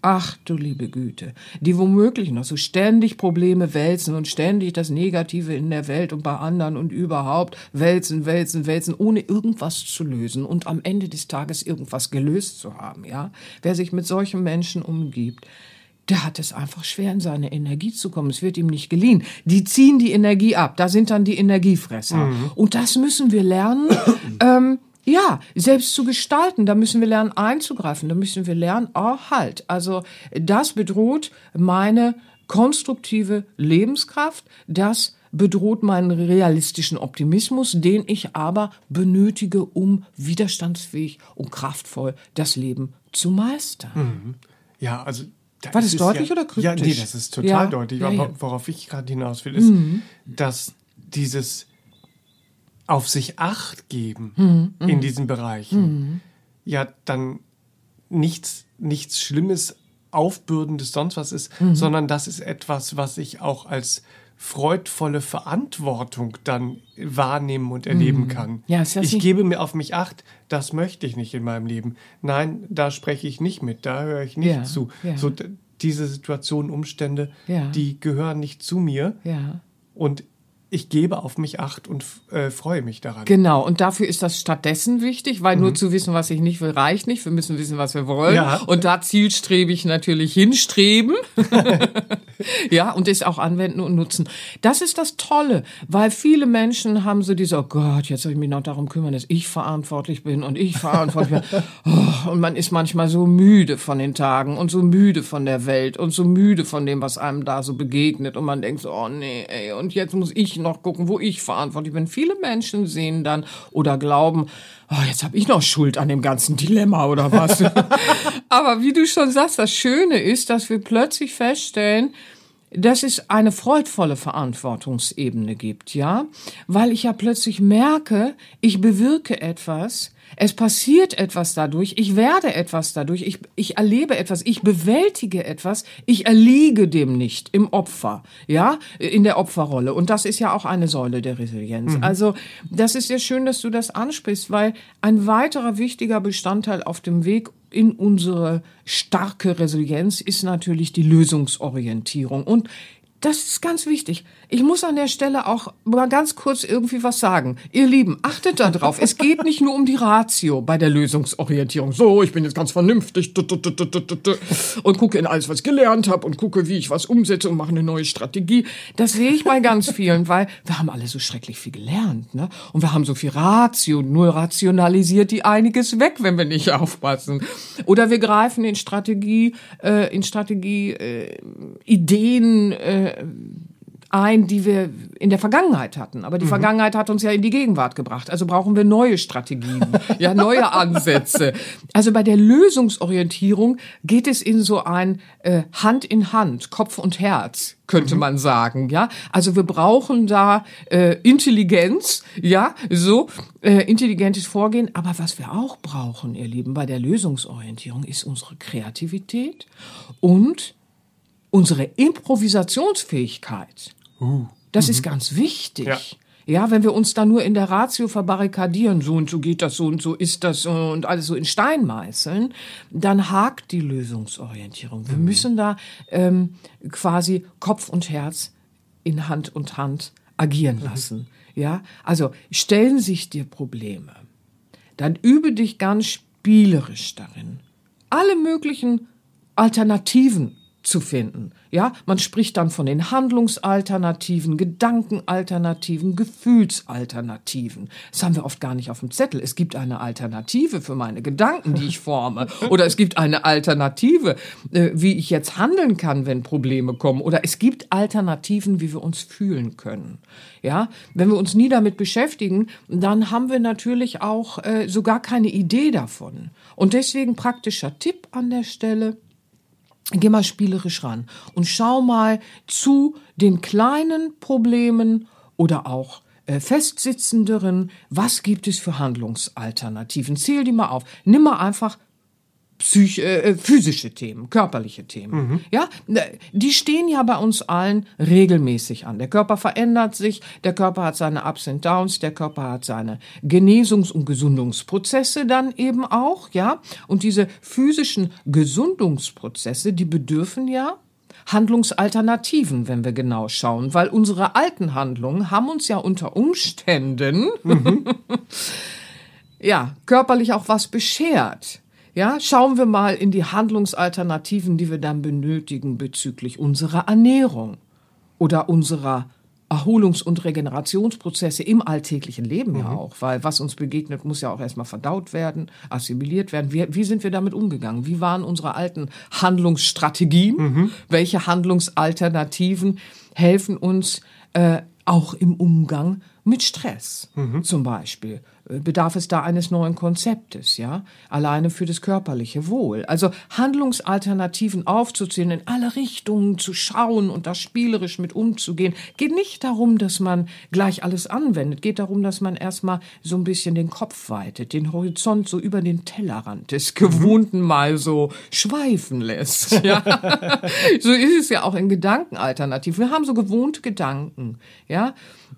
Ach du liebe Güte, die womöglich noch so ständig Probleme wälzen und ständig das Negative in der Welt und bei anderen und überhaupt wälzen, wälzen, wälzen, ohne irgendwas zu lösen und am Ende des Tages irgendwas gelöst zu haben, ja. Wer sich mit solchen Menschen umgibt, der hat es einfach schwer, in seine Energie zu kommen. Es wird ihm nicht geliehen. Die ziehen die Energie ab. Da sind dann die Energiefresser. Mhm. Und das müssen wir lernen. <coughs> ähm, ja, selbst zu gestalten, da müssen wir lernen einzugreifen, da müssen wir lernen, oh halt, also das bedroht meine konstruktive Lebenskraft, das bedroht meinen realistischen Optimismus, den ich aber benötige, um widerstandsfähig und kraftvoll das Leben zu meistern. Mhm. Ja, also da war das deutlich ja, oder kryptisch? Ja, nee, das ist total ja, deutlich. Ja, aber worauf ich gerade hinaus will, ist, mhm. dass dieses auf sich Acht geben mhm. in diesen Bereichen mhm. ja dann nichts, nichts Schlimmes, Aufbürdendes, sonst was ist, mhm. sondern das ist etwas, was ich auch als freudvolle Verantwortung dann wahrnehmen und erleben mhm. kann. Ja, ist ich gebe mir auf mich acht, das möchte ich nicht in meinem Leben. Nein, da spreche ich nicht mit, da höre ich nicht ja, zu. Ja. So diese Situationen, Umstände, ja. die gehören nicht zu mir. Und ich gebe auf mich acht und äh, freue mich daran. Genau, und dafür ist das stattdessen wichtig, weil mhm. nur zu wissen, was ich nicht will, reicht nicht. Wir müssen wissen, was wir wollen. Ja. Und da zielstrebig natürlich hinstreben. <laughs> ja, und es auch anwenden und nutzen. Das ist das Tolle, weil viele Menschen haben so diese, oh Gott, jetzt soll ich mich noch darum kümmern, dass ich verantwortlich bin und ich verantwortlich bin. <laughs> Oh, und man ist manchmal so müde von den Tagen und so müde von der Welt und so müde von dem, was einem da so begegnet. Und man denkt so, oh nee, ey, und jetzt muss ich noch gucken, wo ich verantwortlich bin. Viele Menschen sehen dann oder glauben, oh, jetzt habe ich noch Schuld an dem ganzen Dilemma oder was. <laughs> Aber wie du schon sagst, das Schöne ist, dass wir plötzlich feststellen, dass es eine freudvolle Verantwortungsebene gibt, ja, weil ich ja plötzlich merke, ich bewirke etwas, es passiert etwas dadurch, ich werde etwas dadurch, ich, ich erlebe etwas, ich bewältige etwas, ich erliege dem nicht im Opfer, ja, in der Opferrolle. Und das ist ja auch eine Säule der Resilienz. Mhm. Also, das ist sehr schön, dass du das ansprichst, weil ein weiterer wichtiger Bestandteil auf dem Weg in unsere starke Resilienz ist natürlich die Lösungsorientierung. Und das ist ganz wichtig. Ich muss an der Stelle auch mal ganz kurz irgendwie was sagen. Ihr Lieben, achtet da drauf. es geht nicht nur um die Ratio bei der Lösungsorientierung. So, ich bin jetzt ganz vernünftig und gucke in alles, was ich gelernt habe und gucke, wie ich was umsetze und mache eine neue Strategie. Das sehe ich bei ganz vielen, weil wir haben alle so schrecklich viel gelernt, ne? Und wir haben so viel Ratio. Nur rationalisiert die einiges weg, wenn wir nicht aufpassen. Oder wir greifen in Strategie, äh, in Strategie äh, Ideen. Äh, ein, die wir in der Vergangenheit hatten. Aber die mhm. Vergangenheit hat uns ja in die Gegenwart gebracht. Also brauchen wir neue Strategien, <laughs> ja, neue Ansätze. Also bei der Lösungsorientierung geht es in so ein äh, Hand in Hand, Kopf und Herz, könnte mhm. man sagen, ja. Also wir brauchen da äh, Intelligenz, ja, so äh, intelligentes Vorgehen. Aber was wir auch brauchen, ihr Lieben, bei der Lösungsorientierung ist unsere Kreativität und unsere Improvisationsfähigkeit. Uh, das ist mhm. ganz wichtig. Ja. Ja, wenn wir uns da nur in der Ratio verbarrikadieren, so und so geht das, so und so ist das und alles so in Stein meißeln, dann hakt die Lösungsorientierung. Wir mhm. müssen da ähm, quasi Kopf und Herz in Hand und Hand agieren mhm. lassen. Mhm. Ja, also stellen sich dir Probleme, dann übe dich ganz spielerisch darin, alle möglichen Alternativen zu finden. Ja, man spricht dann von den Handlungsalternativen, Gedankenalternativen, Gefühlsalternativen. Das haben wir oft gar nicht auf dem Zettel. Es gibt eine Alternative für meine Gedanken, die ich forme. <laughs> Oder es gibt eine Alternative, äh, wie ich jetzt handeln kann, wenn Probleme kommen. Oder es gibt Alternativen, wie wir uns fühlen können. Ja, wenn wir uns nie damit beschäftigen, dann haben wir natürlich auch äh, sogar keine Idee davon. Und deswegen praktischer Tipp an der Stelle Geh mal spielerisch ran und schau mal zu den kleinen Problemen oder auch äh, festsitzenderen, was gibt es für Handlungsalternativen? Zähl die mal auf. Nimm mal einfach psych äh, äh, physische Themen, körperliche Themen. Mhm. Ja, die stehen ja bei uns allen regelmäßig an. Der Körper verändert sich, der Körper hat seine Ups und Downs, der Körper hat seine Genesungs- und Gesundungsprozesse dann eben auch, ja. Und diese physischen Gesundungsprozesse, die bedürfen ja Handlungsalternativen, wenn wir genau schauen, weil unsere alten Handlungen haben uns ja unter Umständen mhm. <laughs> ja körperlich auch was beschert. Ja, schauen wir mal in die Handlungsalternativen, die wir dann benötigen bezüglich unserer Ernährung oder unserer Erholungs- und Regenerationsprozesse im alltäglichen Leben mhm. ja auch, weil was uns begegnet, muss ja auch erstmal verdaut werden, assimiliert werden. Wie, wie sind wir damit umgegangen? Wie waren unsere alten Handlungsstrategien? Mhm. Welche Handlungsalternativen helfen uns äh, auch im Umgang mit Stress mhm. zum Beispiel? Bedarf es da eines neuen Konzeptes, ja? Alleine für das körperliche Wohl. Also Handlungsalternativen aufzuzählen, in alle Richtungen zu schauen und da spielerisch mit umzugehen. Geht nicht darum, dass man gleich alles anwendet. Geht darum, dass man erstmal so ein bisschen den Kopf weitet, den Horizont so über den Tellerrand des Gewohnten mhm. mal so schweifen lässt. <laughs> Ja? so ist es ja auch in Gedankenalternativen. Wir haben so gewohnte Gedanken, ja?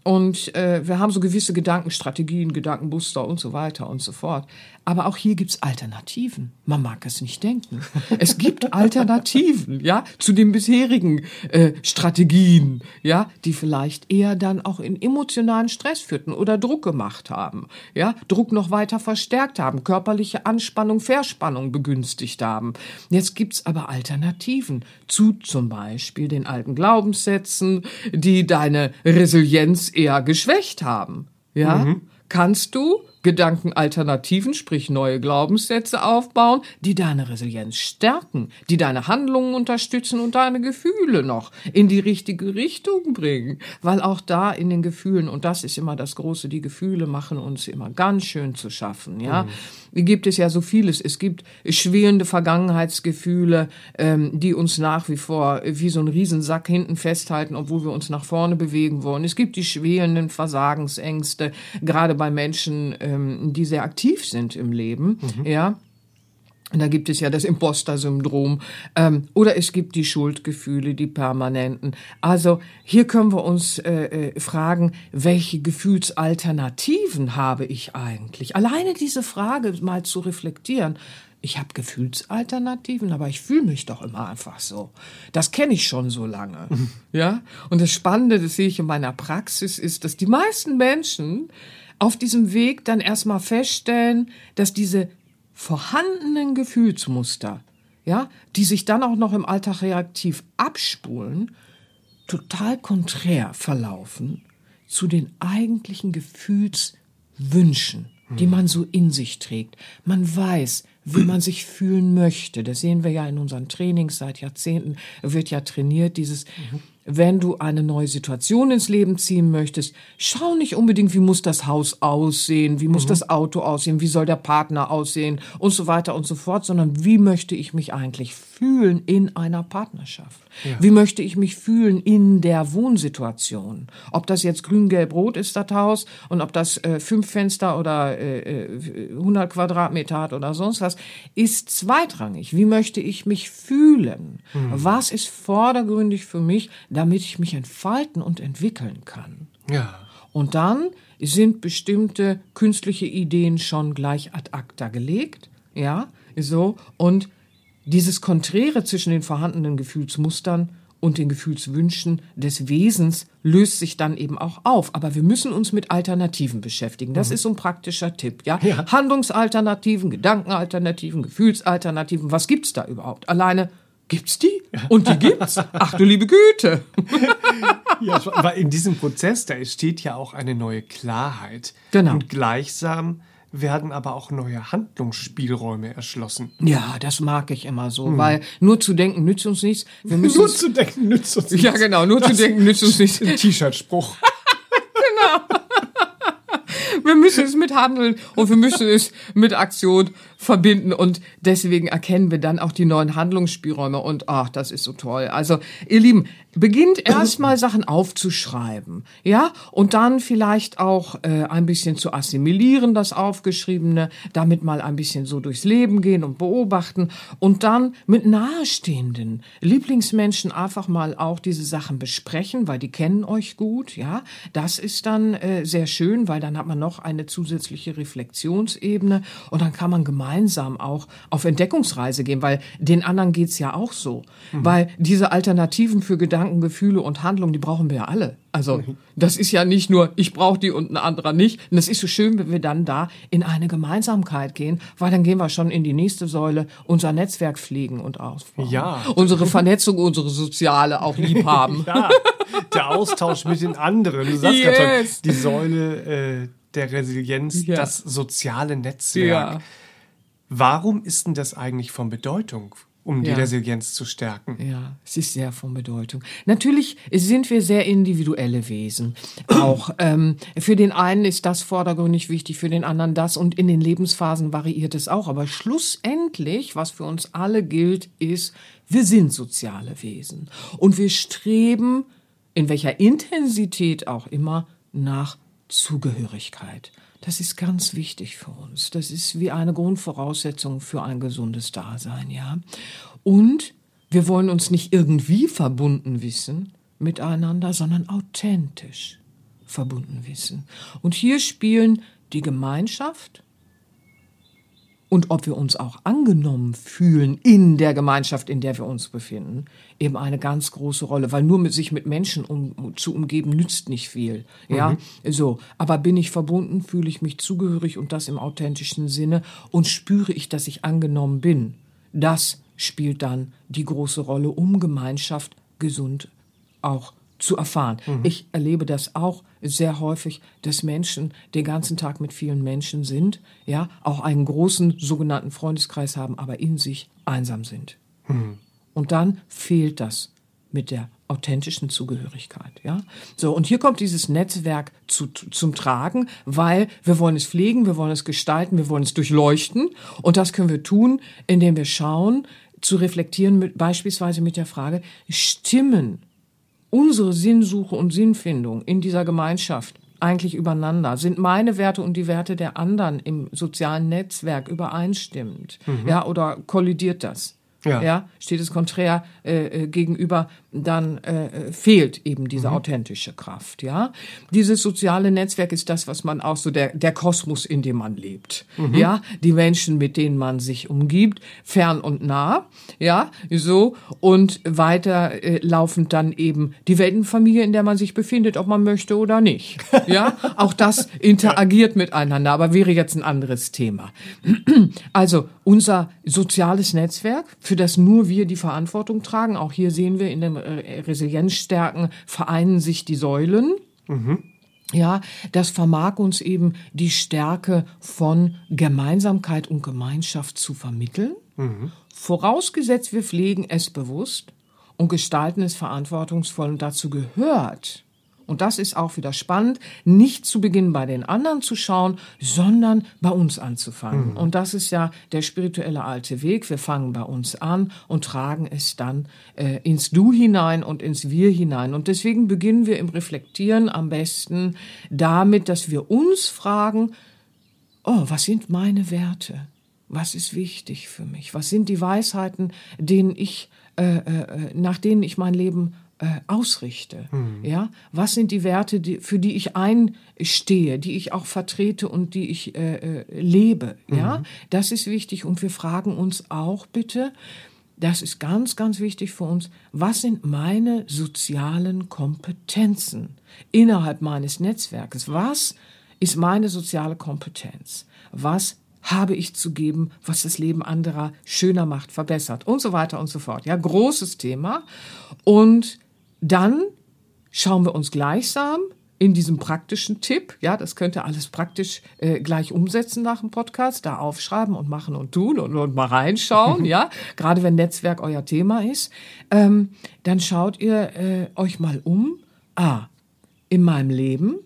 Und äh, wir haben so gewisse Gedankenstrategien, Gedankenmuster und so weiter und so fort. Aber auch hier gibt's Alternativen. Man mag es nicht denken. Es gibt <laughs> Alternativen, ja, zu den bisherigen äh, Strategien, ja, die vielleicht eher dann auch in emotionalen Stress führten oder Druck gemacht haben, ja, Druck noch weiter verstärkt haben, körperliche Anspannung, Verspannung begünstigt haben. Jetzt gibt's aber Alternativen zu zum Beispiel den alten Glaubenssätzen, die deine Resilienz eher geschwächt haben, ja. Mhm. Kannst du Gedankenalternativen, sprich neue Glaubenssätze aufbauen, die deine Resilienz stärken, die deine Handlungen unterstützen und deine Gefühle noch in die richtige Richtung bringen. Weil auch da in den Gefühlen, und das ist immer das Große, die Gefühle machen uns immer ganz schön zu schaffen, ja. Mhm gibt es ja so vieles. Es gibt schwelende Vergangenheitsgefühle, ähm, die uns nach wie vor wie so ein Riesensack hinten festhalten, obwohl wir uns nach vorne bewegen wollen. Es gibt die schwelenden Versagensängste, gerade bei Menschen, ähm, die sehr aktiv sind im Leben, mhm. ja. Und da gibt es ja das Imposter-Syndrom ähm, oder es gibt die Schuldgefühle, die permanenten. Also hier können wir uns äh, äh, fragen, welche Gefühlsalternativen habe ich eigentlich? Alleine diese Frage mal zu reflektieren. Ich habe Gefühlsalternativen, aber ich fühle mich doch immer einfach so. Das kenne ich schon so lange. ja? Und das Spannende, das sehe ich in meiner Praxis, ist, dass die meisten Menschen auf diesem Weg dann erstmal feststellen, dass diese vorhandenen Gefühlsmuster, ja, die sich dann auch noch im Alltag reaktiv abspulen, total konträr verlaufen zu den eigentlichen Gefühlswünschen, die hm. man so in sich trägt. Man weiß, wie man sich fühlen möchte. Das sehen wir ja in unseren Trainings seit Jahrzehnten. Wird ja trainiert, dieses, mhm wenn du eine neue Situation ins Leben ziehen möchtest, schau nicht unbedingt, wie muss das Haus aussehen, wie muss mhm. das Auto aussehen, wie soll der Partner aussehen und so weiter und so fort, sondern wie möchte ich mich eigentlich fühlen in einer Partnerschaft? Ja. Wie möchte ich mich fühlen in der Wohnsituation? Ob das jetzt grün, gelb, rot ist, das Haus, und ob das äh, fünf Fenster oder äh, 100 äh, Quadratmeter hat oder sonst was, ist zweitrangig. Wie möchte ich mich fühlen? Mhm. Was ist vordergründig für mich? damit ich mich entfalten und entwickeln kann. Ja. Und dann sind bestimmte künstliche Ideen schon gleich ad acta gelegt, ja, so, und dieses Konträre zwischen den vorhandenen Gefühlsmustern und den Gefühlswünschen des Wesens löst sich dann eben auch auf. Aber wir müssen uns mit Alternativen beschäftigen. Das mhm. ist so ein praktischer Tipp. Ja? ja? Handlungsalternativen, Gedankenalternativen, Gefühlsalternativen. Was gibt's da überhaupt? Alleine Gibt's die? Und die gibt's? Ach du liebe Güte. <laughs> Ja, aber in diesem Prozess, da entsteht ja auch eine neue Klarheit. Genau. Und gleichsam werden aber auch neue Handlungsspielräume erschlossen. Ja, das mag ich immer so, weil nur zu denken nützt uns nichts. Wir müssen <laughs> Nur zu denken nützt uns ja nichts. genau, nur zu Das denken nützt uns nichts. T-Shirt-Spruch. <laughs> <laughs> Wir müssen es mit Handeln und wir müssen es mit Aktion verbinden und deswegen erkennen wir dann auch die neuen Handlungsspielräume und ach, das ist so toll. Also, ihr Lieben, beginnt erstmal Sachen aufzuschreiben, ja, und dann vielleicht auch äh, ein bisschen zu assimilieren, das Aufgeschriebene, damit mal ein bisschen so durchs Leben gehen und beobachten und dann mit nahestehenden Lieblingsmenschen einfach mal auch diese Sachen besprechen, weil die kennen euch gut, ja. Das ist dann äh, sehr schön, weil dann hat man noch eine zusätzliche Reflexionsebene und dann kann man gemeinsam auch auf Entdeckungsreise gehen, weil den anderen geht's ja auch so. Weil diese Alternativen für Gedanken, Gefühle und Handlungen, die brauchen wir ja alle. Also das ist ja nicht nur, ich brauche die und ein anderer nicht. Und es ist so schön, wenn wir dann da in eine Gemeinsamkeit gehen, weil dann gehen wir schon in die nächste Säule, unser Netzwerk pflegen und ausbauen. Ja. Unsere Vernetzung, unsere soziale auch <laughs> lieb haben. Ja, der Austausch mit den anderen. Du sagst gerade Yes. schon, die Säule äh, der Resilienz, Ja. das soziale Netzwerk. Ja. Warum ist denn das eigentlich von Bedeutung, um die Ja. Resilienz zu stärken? Ja, es ist sehr von Bedeutung. Natürlich sind wir sehr individuelle Wesen. Auch ähm, für den einen ist das vordergründig wichtig, für den anderen das und in den Lebensphasen variiert es auch. Aber schlussendlich, was für uns alle gilt, ist, wir sind soziale Wesen und wir streben in welcher Intensität auch immer nach Zugehörigkeit. Das ist ganz wichtig für uns. Das ist wie eine Grundvoraussetzung für ein gesundes Dasein, ja. Und wir wollen uns nicht irgendwie verbunden wissen miteinander, sondern authentisch verbunden wissen. Und hier spielen die Gemeinschaft und ob wir uns auch angenommen fühlen in der Gemeinschaft, in der wir uns befinden, eben eine ganz große Rolle, weil nur mit sich mit Menschen um, zu umgeben nützt nicht viel, ja, so. Aber bin ich verbunden, fühle ich mich zugehörig und das im authentischen Sinne und spüre ich, dass ich angenommen bin. Das spielt dann die große Rolle, um Gemeinschaft gesund auch zu erfahren. Ich erlebe das auch sehr häufig, dass Menschen den ganzen Tag mit vielen Menschen sind, ja, auch einen großen sogenannten Freundeskreis haben, aber in sich einsam sind. Und dann fehlt das mit der authentischen Zugehörigkeit, ja. So, und hier kommt dieses Netzwerk zu, zum Tragen, weil wir wollen es pflegen, wir wollen es gestalten, wir wollen es durchleuchten. Und das können wir tun, indem wir schauen, zu reflektieren, mit, beispielsweise mit der Frage, stimmen unsere Sinnsuche und Sinnfindung in dieser Gemeinschaft eigentlich übereinander? Sind meine Werte und die Werte der anderen im sozialen Netzwerk übereinstimmend? Ja, oder kollidiert das? Ja. steht es konträr äh, äh, gegenüber, dann äh, fehlt eben diese authentische Kraft. Ja, dieses soziale Netzwerk ist das, was man auch so der der Kosmos, in dem man lebt. Ja, die Menschen, mit denen man sich umgibt, fern und nah. Ja, so und weiter äh, laufend dann eben die Weltenfamilie, in der man sich befindet, ob man möchte oder nicht. <laughs> Ja, auch das interagiert miteinander, aber wäre jetzt ein anderes Thema. Also unser soziales Netzwerk, für das nur wir die Verantwortung tragen. Auch hier sehen wir in den äh, Resilienzstärken vereinen sich die Säulen. Ja, das vermag uns eben die Stärke von Gemeinsamkeit und Gemeinschaft zu vermitteln. Vorausgesetzt, wir pflegen es bewusst und gestalten es verantwortungsvoll. Und dazu gehört, und das ist auch wieder spannend, nicht zu Beginn bei den anderen zu schauen, sondern bei uns anzufangen. Und das ist ja der spirituelle alte Weg. Wir fangen bei uns an und tragen es dann äh, ins Du hinein und ins Wir hinein. Und deswegen beginnen wir im Reflektieren am besten damit, dass wir uns fragen, oh, was sind meine Werte? Was ist wichtig für mich? Was sind die Weisheiten, denen ich, äh, äh, nach denen ich mein Leben äh, ausrichte? Ja, was sind die Werte, die, für die ich einstehe, die ich auch vertrete und die ich äh, äh, lebe? Ja, das ist wichtig. Und wir fragen uns auch bitte, das ist ganz, ganz wichtig für uns. Was sind meine sozialen Kompetenzen innerhalb meines Netzwerkes? Was ist meine soziale Kompetenz? Was habe ich zu geben, was das Leben anderer schöner macht, verbessert und so weiter und so fort. Ja, großes Thema. Und dann schauen wir uns gleichsam in diesem praktischen Tipp, ja, das könnt ihr alles praktisch äh, gleich umsetzen nach dem Podcast, da aufschreiben und machen und tun und, und mal reinschauen, <laughs> ja, gerade wenn Netzwerk euer Thema ist, ähm, dann schaut ihr äh, euch mal um. Ah, in meinem Leben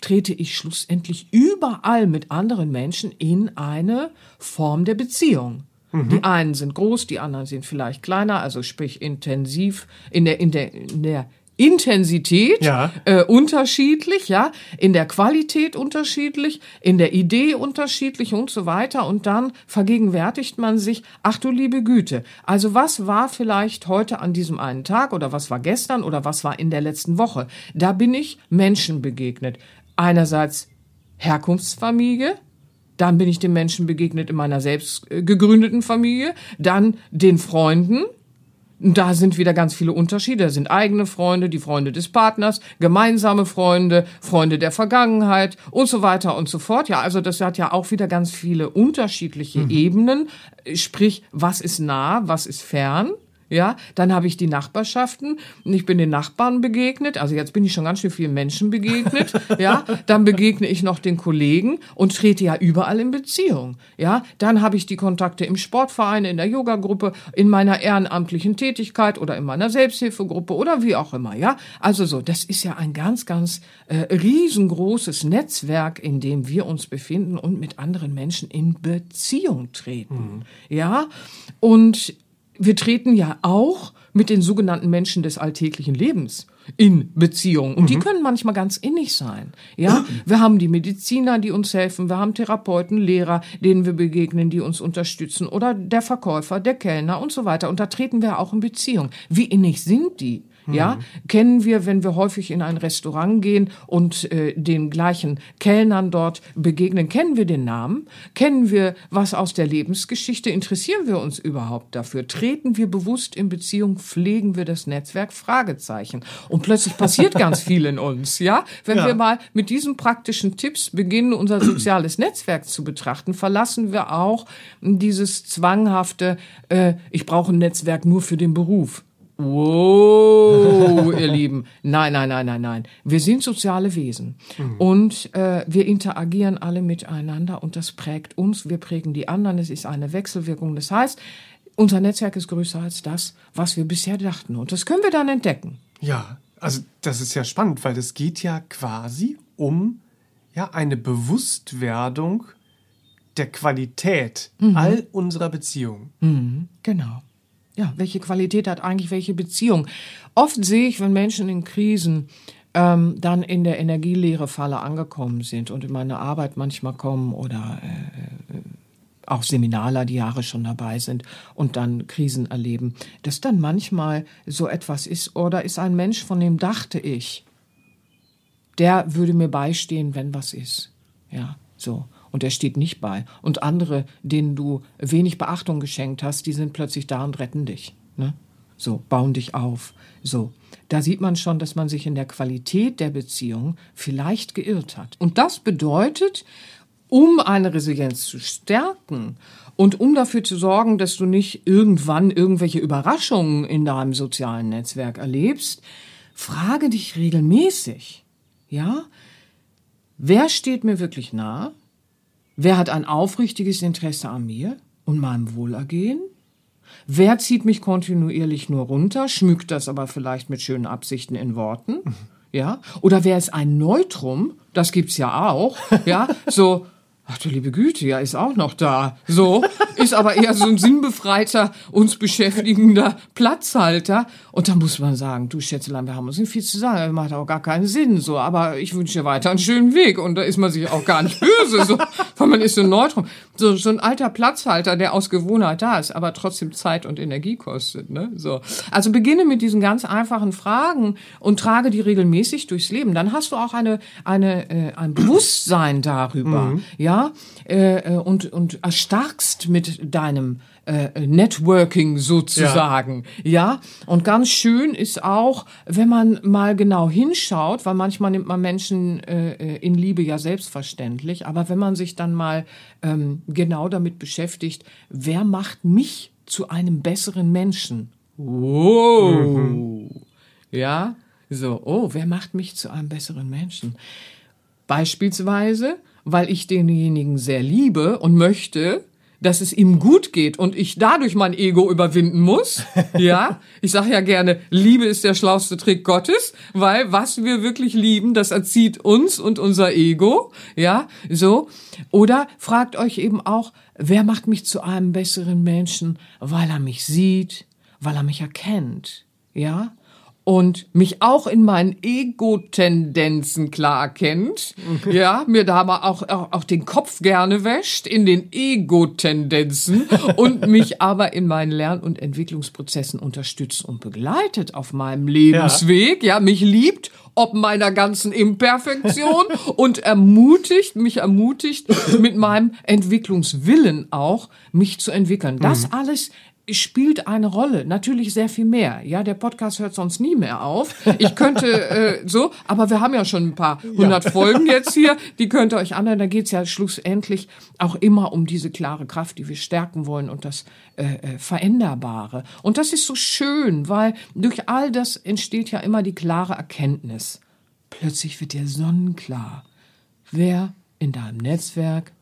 trete ich schlussendlich überall mit anderen Menschen in eine Form der Beziehung. Mhm. Die einen sind groß, die anderen sind vielleicht kleiner, also sprich intensiv in der, in der, in der Intensität ja. äh, unterschiedlich, ja, in der Qualität unterschiedlich, in der Idee unterschiedlich und so weiter. Und dann vergegenwärtigt man sich, ach du liebe Güte, also was war vielleicht heute an diesem einen Tag oder was war gestern oder was war in der letzten Woche? Da bin ich Menschen begegnet. Einerseits Herkunftsfamilie, dann bin ich den Menschen begegnet in meiner selbst äh, gegründeten Familie, dann den Freunden, da sind wieder ganz viele Unterschiede. Da sind eigene Freunde, die Freunde des Partners, gemeinsame Freunde, Freunde der Vergangenheit und so weiter und so fort. Ja, also das hat ja auch wieder ganz viele unterschiedliche mhm. Ebenen. Sprich, was ist nah, was ist fern? Ja, dann habe ich die Nachbarschaften und ich bin den Nachbarn begegnet. Also jetzt bin ich schon ganz schön vielen Menschen begegnet. <laughs> ja, dann begegne ich noch den Kollegen und trete ja überall in Beziehung. Ja, dann habe ich die Kontakte im Sportverein, in der Yogagruppe, in meiner ehrenamtlichen Tätigkeit oder in meiner Selbsthilfegruppe oder wie auch immer. Ja, also so, das ist ja ein ganz, ganz äh, riesengroßes Netzwerk, in dem wir uns befinden und mit anderen Menschen in Beziehung treten. Mhm. Ja, und wir treten ja auch mit den sogenannten Menschen des alltäglichen Lebens in Beziehung. Und mhm. die können manchmal ganz innig sein. Ja, wir haben die Mediziner, die uns helfen. Wir haben Therapeuten, Lehrer, denen wir begegnen, die uns unterstützen. Oder der Verkäufer, der Kellner und so weiter. Und da treten wir auch in Beziehung. Wie innig sind die? Ja, mhm. kennen wir, wenn wir häufig in ein Restaurant gehen und äh, den gleichen Kellnern dort begegnen, kennen wir den Namen? Kennen wir was aus der Lebensgeschichte? Interessieren wir uns überhaupt dafür? Treten wir bewusst in Beziehung? Pflegen wir das Netzwerk? Fragezeichen. Und plötzlich passiert ganz viel in uns, ja? Wenn ja. wir mal mit diesen praktischen Tipps beginnen, unser soziales Netzwerk zu betrachten, verlassen wir auch dieses zwanghafte, äh, ich brauche ein Netzwerk nur für den Beruf. Wow, ihr Lieben. Nein, nein, nein, nein, nein. Wir sind soziale Wesen mhm. und äh, wir interagieren alle miteinander und das prägt uns, wir prägen die anderen. Es ist eine Wechselwirkung. Das heißt, unser Netzwerk ist größer als das, was wir bisher dachten und das können wir dann entdecken. Ja, also das ist ja spannend, weil es geht ja quasi um ja eine Bewusstwerdung der Qualität mhm. all unserer Beziehungen. Mhm, genau ja, welche Qualität hat eigentlich welche Beziehung? Oft sehe ich, wenn Menschen in Krisen ähm, dann in der Energielehre-Falle angekommen sind und in meine Arbeit manchmal kommen oder äh, äh, auch Seminarler, die Jahre schon dabei sind und dann Krisen erleben, dass dann manchmal so etwas ist oder ist ein Mensch, von dem dachte ich, der würde mir beistehen, wenn was ist. Ja, so und er steht nicht bei. Und andere, denen du wenig Beachtung geschenkt hast, die sind plötzlich da und retten dich. Ne? So, bauen dich auf. So, da sieht man schon, dass man sich in der Qualität der Beziehung vielleicht geirrt hat. Und das bedeutet, um eine Resilienz zu stärken und um dafür zu sorgen, dass du nicht irgendwann irgendwelche Überraschungen in deinem sozialen Netzwerk erlebst, frage dich regelmäßig, ja, wer steht mir wirklich nah? Wer hat ein aufrichtiges Interesse an mir und meinem Wohlergehen? Wer zieht mich kontinuierlich nur runter, schmückt das aber vielleicht mit schönen Absichten in Worten? Ja? Oder wer ist ein Neutrum? Das gibt's ja auch. Ja? So, Ach du liebe Güte, ja, ist auch noch da. So, ist aber eher so ein sinnbefreiter, uns beschäftigender Platzhalter. Und da muss man sagen, du Schätzelein, wir haben uns nicht viel zu sagen, das macht auch gar keinen Sinn, so. Aber ich wünsche dir weiter einen schönen Weg. Und da ist man sich auch gar nicht böse, so. Weil man ist so ein Neutrum. So, so ein alter Platzhalter, der aus Gewohnheit da ist, aber trotzdem Zeit und Energie kostet, ne? So. Also beginne mit diesen ganz einfachen Fragen und trage die regelmäßig durchs Leben. Dann hast du auch eine, eine, äh, ein Bewusstsein darüber, mhm. ja? Äh, äh, und, und erstarkst mit deinem äh, Networking sozusagen. Ja. ja, und ganz schön ist auch, wenn man mal genau hinschaut, weil manchmal nimmt man Menschen äh, in Liebe ja selbstverständlich, aber wenn man sich dann mal ähm, genau damit beschäftigt, wer macht mich zu einem besseren Menschen? Wow. Mhm. Ja, so, oh, wer macht mich zu einem besseren Menschen? Beispielsweise, weil ich denjenigen sehr liebe und möchte, dass es ihm gut geht und ich dadurch mein Ego überwinden muss. <laughs> Ja, ich sage ja gerne, Liebe ist der schlauste Trick Gottes, weil was wir wirklich lieben, das erzieht uns und unser Ego. Ja, so. Oder fragt euch eben auch, wer macht mich zu einem besseren Menschen, weil er mich sieht, weil er mich erkennt. Ja, und mich auch in meinen Ego-Tendenzen klar erkennt, okay. ja, mir da mal auch, auch, auch den Kopf gerne wäscht in den Ego-Tendenzen <laughs> und mich aber in meinen Lern- und Entwicklungsprozessen unterstützt und begleitet auf meinem Lebensweg, ja, ja mich liebt ob meiner ganzen Imperfektion <laughs> und ermutigt, mich ermutigt, mit meinem Entwicklungswillen auch, mich zu entwickeln. Das mhm. alles spielt eine Rolle, natürlich sehr viel mehr. Ja, der Podcast hört sonst nie mehr auf. Ich könnte <laughs> äh, so, aber wir haben ja schon ein paar hundert ja. Folgen jetzt hier, die könnt ihr euch anhören. Da geht's ja schlussendlich auch immer um diese klare Kraft, die wir stärken wollen und das äh, äh, Veränderbare. Und das ist so schön, weil durch all das entsteht ja immer die klare Erkenntnis. Plötzlich wird dir sonnenklar, wer in deinem Netzwerk,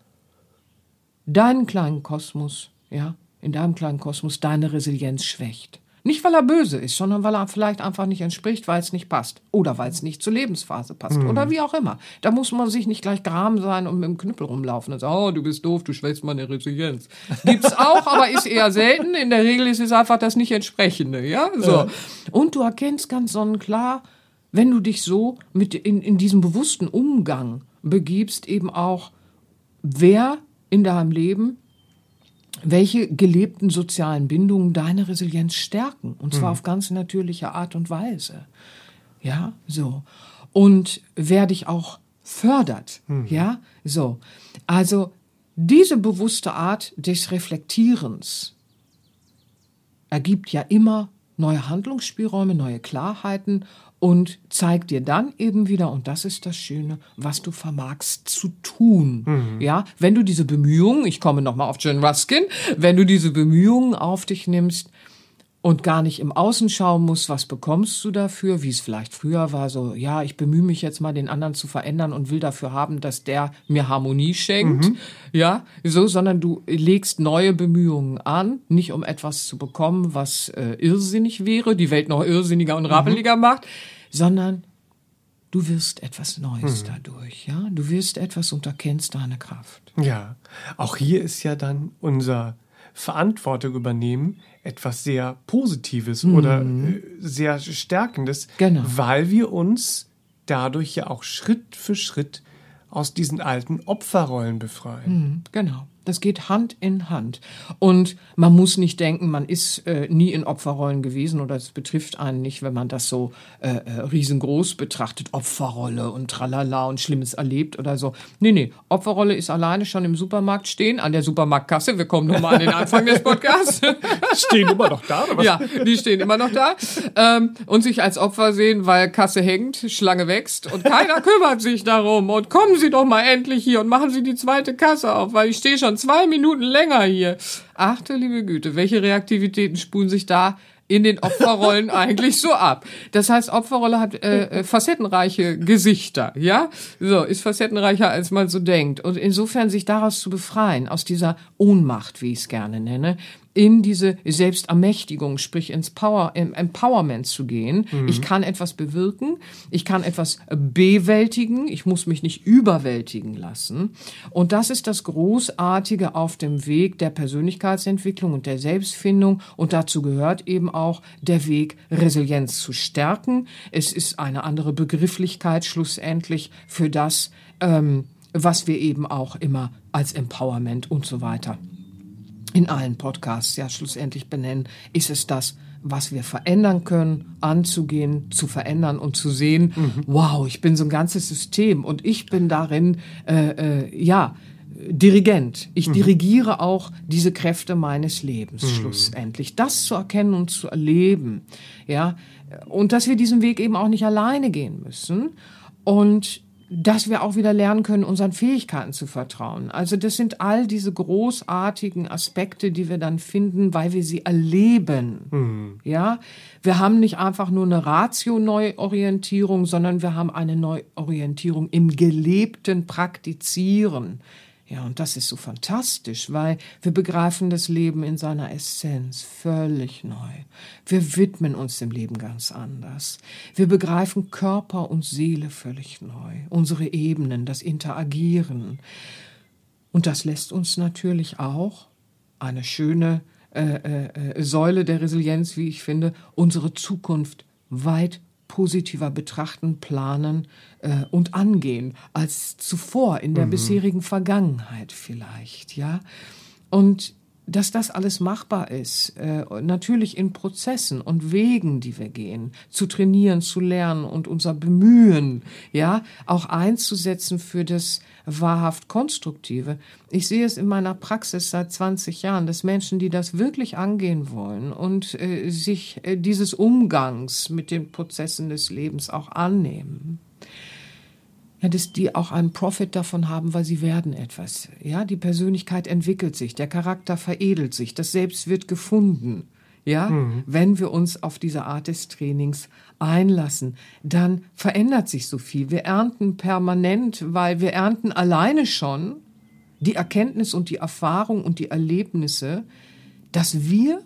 deinen kleinen Kosmos, ja, in deinem kleinen Kosmos deine Resilienz schwächt. Nicht, weil er böse ist, sondern weil er vielleicht einfach nicht entspricht, weil es nicht passt. Oder weil es nicht zur Lebensphase passt. Mhm. Oder wie auch immer. Da muss man sich nicht gleich gram sein und mit dem Knüppel rumlaufen und sagen, oh, du bist doof, du schwächst meine Resilienz. Gibt's <laughs> auch, aber ist eher selten. In der Regel ist es einfach das nicht entsprechende, ja? So. Ja. Und du erkennst ganz sonnenklar, wenn du dich so mit in, in diesem bewussten Umgang begibst, eben auch, wer in deinem Leben welche gelebten sozialen Bindungen deine Resilienz stärken. Und zwar mhm. auf ganz natürliche Art und Weise. Ja, so. Und wer dich auch fördert. Mhm. Ja, so. Also, diese bewusste Art des Reflektierens ergibt ja immer neue Handlungsspielräume, neue Klarheiten und zeigt dir dann eben wieder, und das ist das Schöne, was du vermagst zu tun. Mhm. Ja, wenn du diese Bemühungen, ich komme nochmal auf John Ruskin, wenn du diese Bemühungen auf dich nimmst, und gar nicht im Außen schauen muss, was bekommst du dafür, wie es vielleicht früher war, so, ja, ich bemühe mich jetzt mal, den anderen zu verändern und will dafür haben, dass der mir Harmonie schenkt, mhm. ja, so, sondern du legst neue Bemühungen an, nicht um etwas zu bekommen, was äh, irrsinnig wäre, die Welt noch irrsinniger und mhm. rappeliger mhm. macht, sondern du wirst etwas Neues mhm. dadurch, ja, du wirst etwas und erkennst deine Kraft. Ja, auch hier ist ja dann unser Verantwortung übernehmen etwas sehr Positives mhm. oder äh, sehr Stärkendes, genau. weil wir uns dadurch ja auch Schritt für Schritt aus diesen alten Opferrollen befreien. Mhm, genau. Das geht Hand in Hand. Und man muss nicht denken, man ist äh, nie in Opferrollen gewesen oder es betrifft einen nicht, wenn man das so äh, äh, riesengroß betrachtet. Opferrolle und tralala und Schlimmes erlebt oder so. Nee, nee. Opferrolle ist alleine schon im Supermarkt stehen, an der Supermarktkasse. Wir kommen nochmal an den Anfang des Podcasts. stehen immer noch da, oder was? Ja, die stehen immer noch da. Ähm, und sich als Opfer sehen, weil Kasse hängt, Schlange wächst und keiner kümmert sich darum. Und kommen Sie doch mal endlich hier und machen Sie die zweite Kasse auf, weil ich stehe schon zwei Minuten länger hier. Ach du liebe Güte, welche Reaktivitäten spulen sich da in den Opferrollen <laughs> eigentlich so ab. Das heißt, Opferrolle hat äh, äh, facettenreiche Gesichter, ja? So, ist facettenreicher, als man so denkt. Und insofern sich daraus zu befreien, aus dieser Ohnmacht, wie ich es gerne nenne, in diese Selbstermächtigung, sprich ins Power, im Empowerment zu gehen. Mhm. Ich kann etwas bewirken, ich kann etwas bewältigen, ich muss mich nicht überwältigen lassen. Und das ist das Großartige auf dem Weg der Persönlichkeitsentwicklung und der Selbstfindung. Und dazu gehört eben auch der Weg, Resilienz zu stärken. Es ist eine andere Begrifflichkeit schlussendlich für das, ähm, was wir eben auch immer als Empowerment und so weiter in allen Podcasts ja schlussendlich benennen, ist es das, was wir verändern können, anzugehen, zu verändern und zu sehen, mhm. wow, ich bin so ein ganzes System und ich bin darin, äh, äh, ja, Dirigent. Ich mhm. dirigiere auch diese Kräfte meines Lebens mhm. schlussendlich. Das zu erkennen und zu erleben, ja, und dass wir diesen Weg eben auch nicht alleine gehen müssen und dass wir auch wieder lernen können, unseren Fähigkeiten zu vertrauen. Also das sind all diese großartigen Aspekte, die wir dann finden, weil wir sie erleben. Mhm. Ja, wir haben nicht einfach nur eine Ratio-Neuorientierung, sondern wir haben eine Neuorientierung im gelebten Praktizieren. Ja, und das ist so fantastisch, weil wir begreifen das Leben in seiner Essenz völlig neu. Wir widmen uns dem Leben ganz anders. Wir begreifen Körper und Seele völlig neu, unsere Ebenen, das Interagieren. Und das lässt uns natürlich auch eine schöne äh, äh, äh Säule der Resilienz, wie ich finde, unsere Zukunft weit positiver betrachten, planen äh, und angehen als zuvor in der mhm. bisherigen Vergangenheit vielleicht, ja. Und dass das alles machbar ist, äh, natürlich in Prozessen und Wegen, die wir gehen, zu trainieren, zu lernen und unser Bemühen, ja, auch einzusetzen für das wahrhaft Konstruktive. Ich sehe es in meiner Praxis seit 20 Jahren, dass Menschen, die das wirklich angehen wollen und äh, sich äh, dieses Umgangs mit den Prozessen des Lebens auch annehmen, ja, dass die auch einen Profit davon haben, weil sie werden etwas. Ja, die Persönlichkeit entwickelt sich, der Charakter veredelt sich, das Selbst wird gefunden. Ja, mhm. wenn wir uns auf diese Art des Trainings einlassen, dann verändert sich so viel. Wir ernten permanent, weil wir ernten alleine schon die Erkenntnis und die Erfahrung und die Erlebnisse, dass wir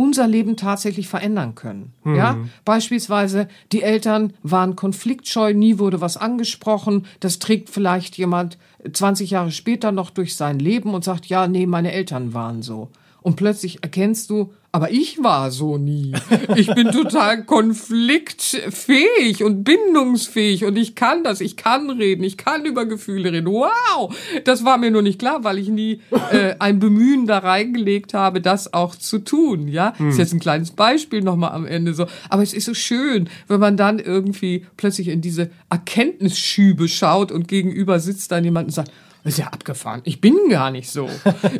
unser Leben tatsächlich verändern können. Mhm. Ja, beispielsweise die Eltern waren konfliktscheu, nie wurde was angesprochen. Das trägt vielleicht jemand 20 Jahre später noch durch sein Leben und sagt, ja, nee, meine Eltern waren so. Und plötzlich erkennst du, aber ich war so nie. Ich bin total <laughs> konfliktfähig und bindungsfähig und ich kann das. Ich kann reden. Ich kann über Gefühle reden. Wow! Das war mir nur nicht klar, weil ich nie äh, ein Bemühen da reingelegt habe, das auch zu tun. Ja, hm. ist jetzt ein kleines Beispiel nochmal am Ende so. Aber es ist so schön, wenn man dann irgendwie plötzlich in diese Erkenntnisschübe schaut und gegenüber sitzt dann jemand und sagt, ist ja abgefahren. Ich bin gar nicht so.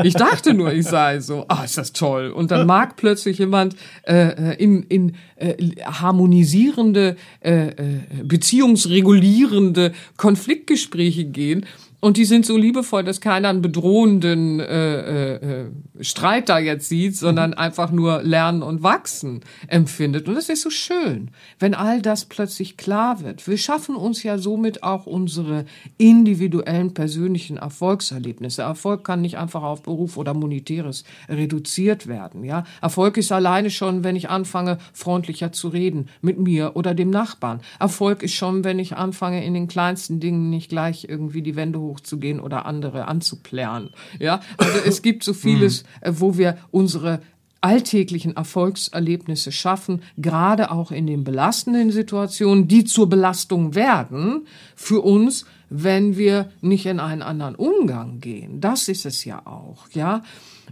Ich dachte nur, ich sei so. Ah, ist das toll. Und dann mag plötzlich jemand äh, in, in äh, harmonisierende, äh, äh, beziehungsregulierende Konfliktgespräche gehen und die sind so liebevoll, dass keiner einen bedrohenden äh, äh, Streit da jetzt sieht, sondern mhm. einfach nur lernen und wachsen empfindet. Und das ist so schön, wenn all das plötzlich klar wird. Wir schaffen uns ja somit auch unsere individuellen persönlichen Erfolgserlebnisse. Erfolg kann nicht einfach auf Beruf oder Monetäres reduziert werden. Ja, Erfolg ist alleine schon, wenn ich anfange, freundlicher zu reden mit mir oder dem Nachbarn. Erfolg ist schon, wenn ich anfange, in den kleinsten Dingen nicht gleich irgendwie die Wände hochzugehen oder andere anzuplärren. Ja, also es gibt so vieles, mhm. wo wir unsere alltäglichen Erfolgserlebnisse schaffen, gerade auch in den belastenden Situationen, die zur Belastung werden für uns, wenn wir nicht in einen anderen Umgang gehen. Das ist es ja auch, ja.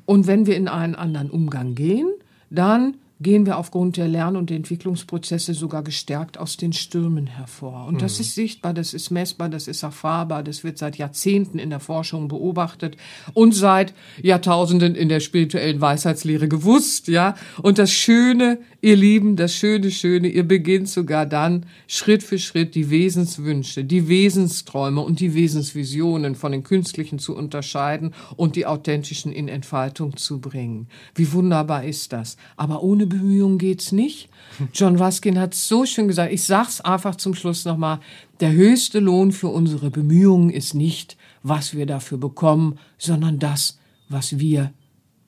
Und wenn wir in einen anderen Umgang gehen, dann gehen wir aufgrund der Lern- und Entwicklungsprozesse sogar gestärkt aus den Stürmen hervor. Und das mhm. ist sichtbar, das ist messbar, das ist erfahrbar, das wird seit Jahrzehnten in der Forschung beobachtet und seit Jahrtausenden in der spirituellen Weisheitslehre gewusst, ja. Und das Schöne, ihr Lieben, das Schöne, Schöne, ihr beginnt sogar dann Schritt für Schritt die Wesenswünsche, die Wesensträume und die Wesensvisionen von den künstlichen zu unterscheiden und die authentischen in Entfaltung zu bringen. Wie wunderbar ist das? Aber ohne Bemühungen geht's nicht. John Ruskin hat so schön gesagt, ich sag's einfach zum Schluss nochmal, der höchste Lohn für unsere Bemühungen ist nicht, was wir dafür bekommen, sondern das, was wir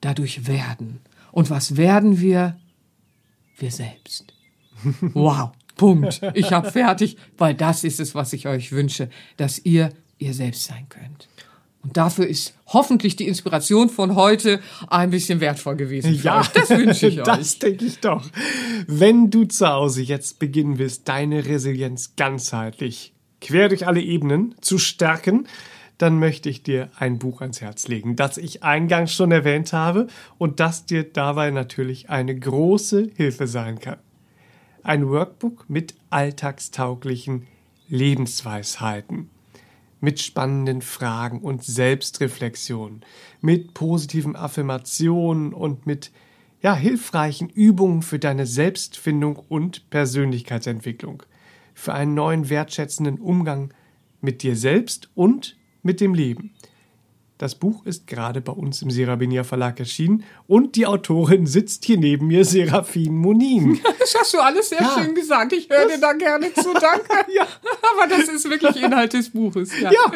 dadurch werden. Und was werden wir? Wir selbst. <laughs> Wow. Punkt. Ich habe fertig, weil das ist es, was ich euch wünsche, dass ihr ihr selbst sein könnt. Und dafür ist hoffentlich die Inspiration von heute ein bisschen wertvoll gewesen. ja, euch. das wünsche <laughs> ich euch. Das denke ich doch. Wenn du zu Hause jetzt beginnen willst, deine Resilienz ganzheitlich, quer durch alle Ebenen zu stärken, dann möchte ich dir ein Buch ans Herz legen, das ich eingangs schon erwähnt habe und das dir dabei natürlich eine große Hilfe sein kann. Ein Workbook mit alltagstauglichen Lebensweisheiten. Mit spannenden Fragen und Selbstreflexionen, mit positiven Affirmationen und mit ja, hilfreichen Übungen für deine Selbstfindung und Persönlichkeitsentwicklung, für einen neuen wertschätzenden Umgang mit dir selbst und mit dem Leben. Das Buch ist gerade bei uns im Serabinia Verlag erschienen und die Autorin sitzt hier neben mir, Serafin Monin. <laughs> Das hast du alles sehr ja, schön gesagt. Ich höre dir da gerne zu. Danke. <laughs> ja. <laughs> Aber das ist wirklich Inhalt des Buches. Ja. ja,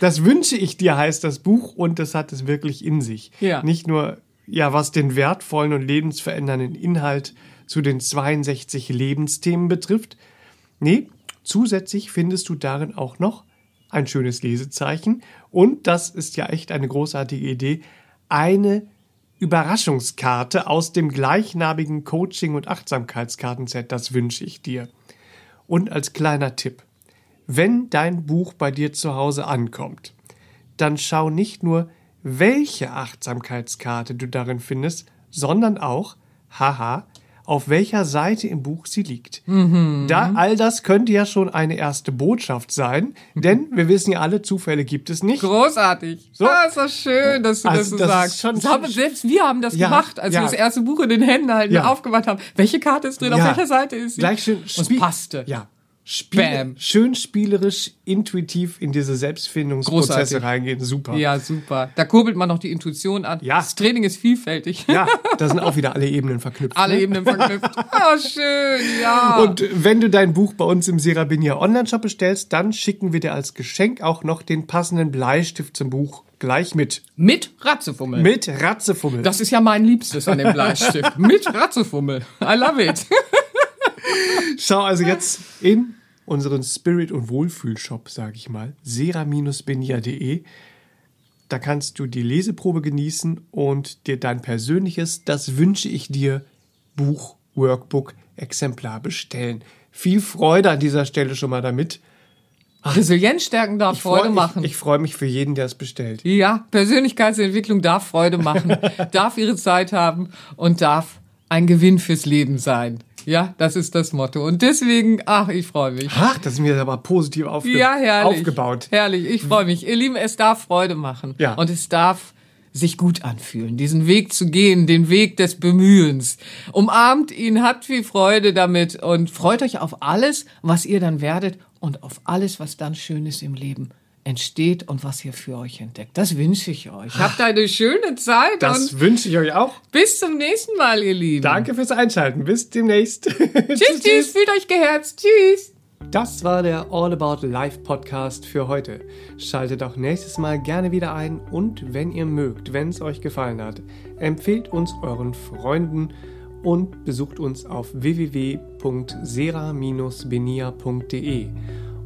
das wünsche ich dir heißt das Buch und das hat es wirklich in sich. Ja. Nicht nur, ja, was den wertvollen und lebensverändernden Inhalt zu den 62 Lebensthemen betrifft. Nee, zusätzlich findest du darin auch noch ein schönes Lesezeichen und das ist ja echt eine großartige Idee, eine Überraschungskarte aus dem gleichnamigen Coaching- und Achtsamkeitskartenset, das wünsche ich dir. Und als kleiner Tipp, wenn dein Buch bei dir zu Hause ankommt, dann schau nicht nur, welche Achtsamkeitskarte du darin findest, sondern auch, haha, auf welcher Seite im Buch sie liegt. Mhm. Da, all das könnte ja schon eine erste Botschaft sein, <laughs> denn wir wissen ja alle, Zufälle gibt es nicht. Großartig. So. Ah, ist das schön, dass du also, das so das sagst. Schon, haben, selbst wir haben das ja, gemacht, als ja. wir das erste Buch in den Händen halten ja. aufgemacht haben. Welche Karte ist drin, auf welcher Seite ist sie? Gleich schön. Und passte. Ja. Spiel, schön spielerisch, intuitiv in diese Selbstfindungsprozesse Großartig. reingehen. Super. Ja, super. Da kurbelt man noch die Intuition an. Ja. Das Training ist vielfältig. Ja, <laughs> da sind auch wieder alle Ebenen verknüpft. Alle ne? Ebenen verknüpft. Oh, <laughs> schön, ja. Und wenn du dein Buch bei uns im Serabinia Online-Shop bestellst, dann schicken wir dir als Geschenk auch noch den passenden Bleistift zum Buch gleich mit. Mit Ratzefummel. Mit Ratzefummel. Das ist ja mein Liebstes an dem Bleistift. <laughs> mit Ratzefummel. I love it. Schau also jetzt in unseren Spirit- und Wohlfühlshop, sage ich mal, sera-benia.de. Da kannst du die Leseprobe genießen und dir dein persönliches, das wünsche ich dir, Buch, Workbook, Exemplar bestellen. Viel Freude an dieser Stelle schon mal damit. Resilienz stärken darf ich Freude freu, machen. Ich, ich freue mich für jeden, der es bestellt. Ja, Persönlichkeitsentwicklung darf Freude machen, <laughs> darf ihre Zeit haben und darf ein Gewinn fürs Leben sein. Ja, das ist das Motto. Und deswegen, ach, ich freue mich. Ach, das ist mir aber positiv aufge ja, herrlich, aufgebaut. Herrlich, ich freue mich. Ihr Lieben, es darf Freude machen. Ja. Und es darf sich gut anfühlen, diesen Weg zu gehen, den Weg des Bemühens. Umarmt ihn, habt viel Freude damit und freut euch auf alles, was ihr dann werdet und auf alles, was dann Schönes im Leben entsteht und was ihr für euch entdeckt. Das wünsche ich euch. Habt eine schöne Zeit. Das wünsche ich euch auch. Bis zum nächsten Mal, ihr Lieben. Danke fürs Einschalten. Bis demnächst. <laughs> tschüss, tschüss. Fühlt euch geherzt. Tschüss. Das war der All About Life Podcast für heute. Schaltet auch nächstes Mal gerne wieder ein und wenn ihr mögt, wenn es euch gefallen hat, empfehlt uns euren Freunden und besucht uns auf www.sera-benia.de.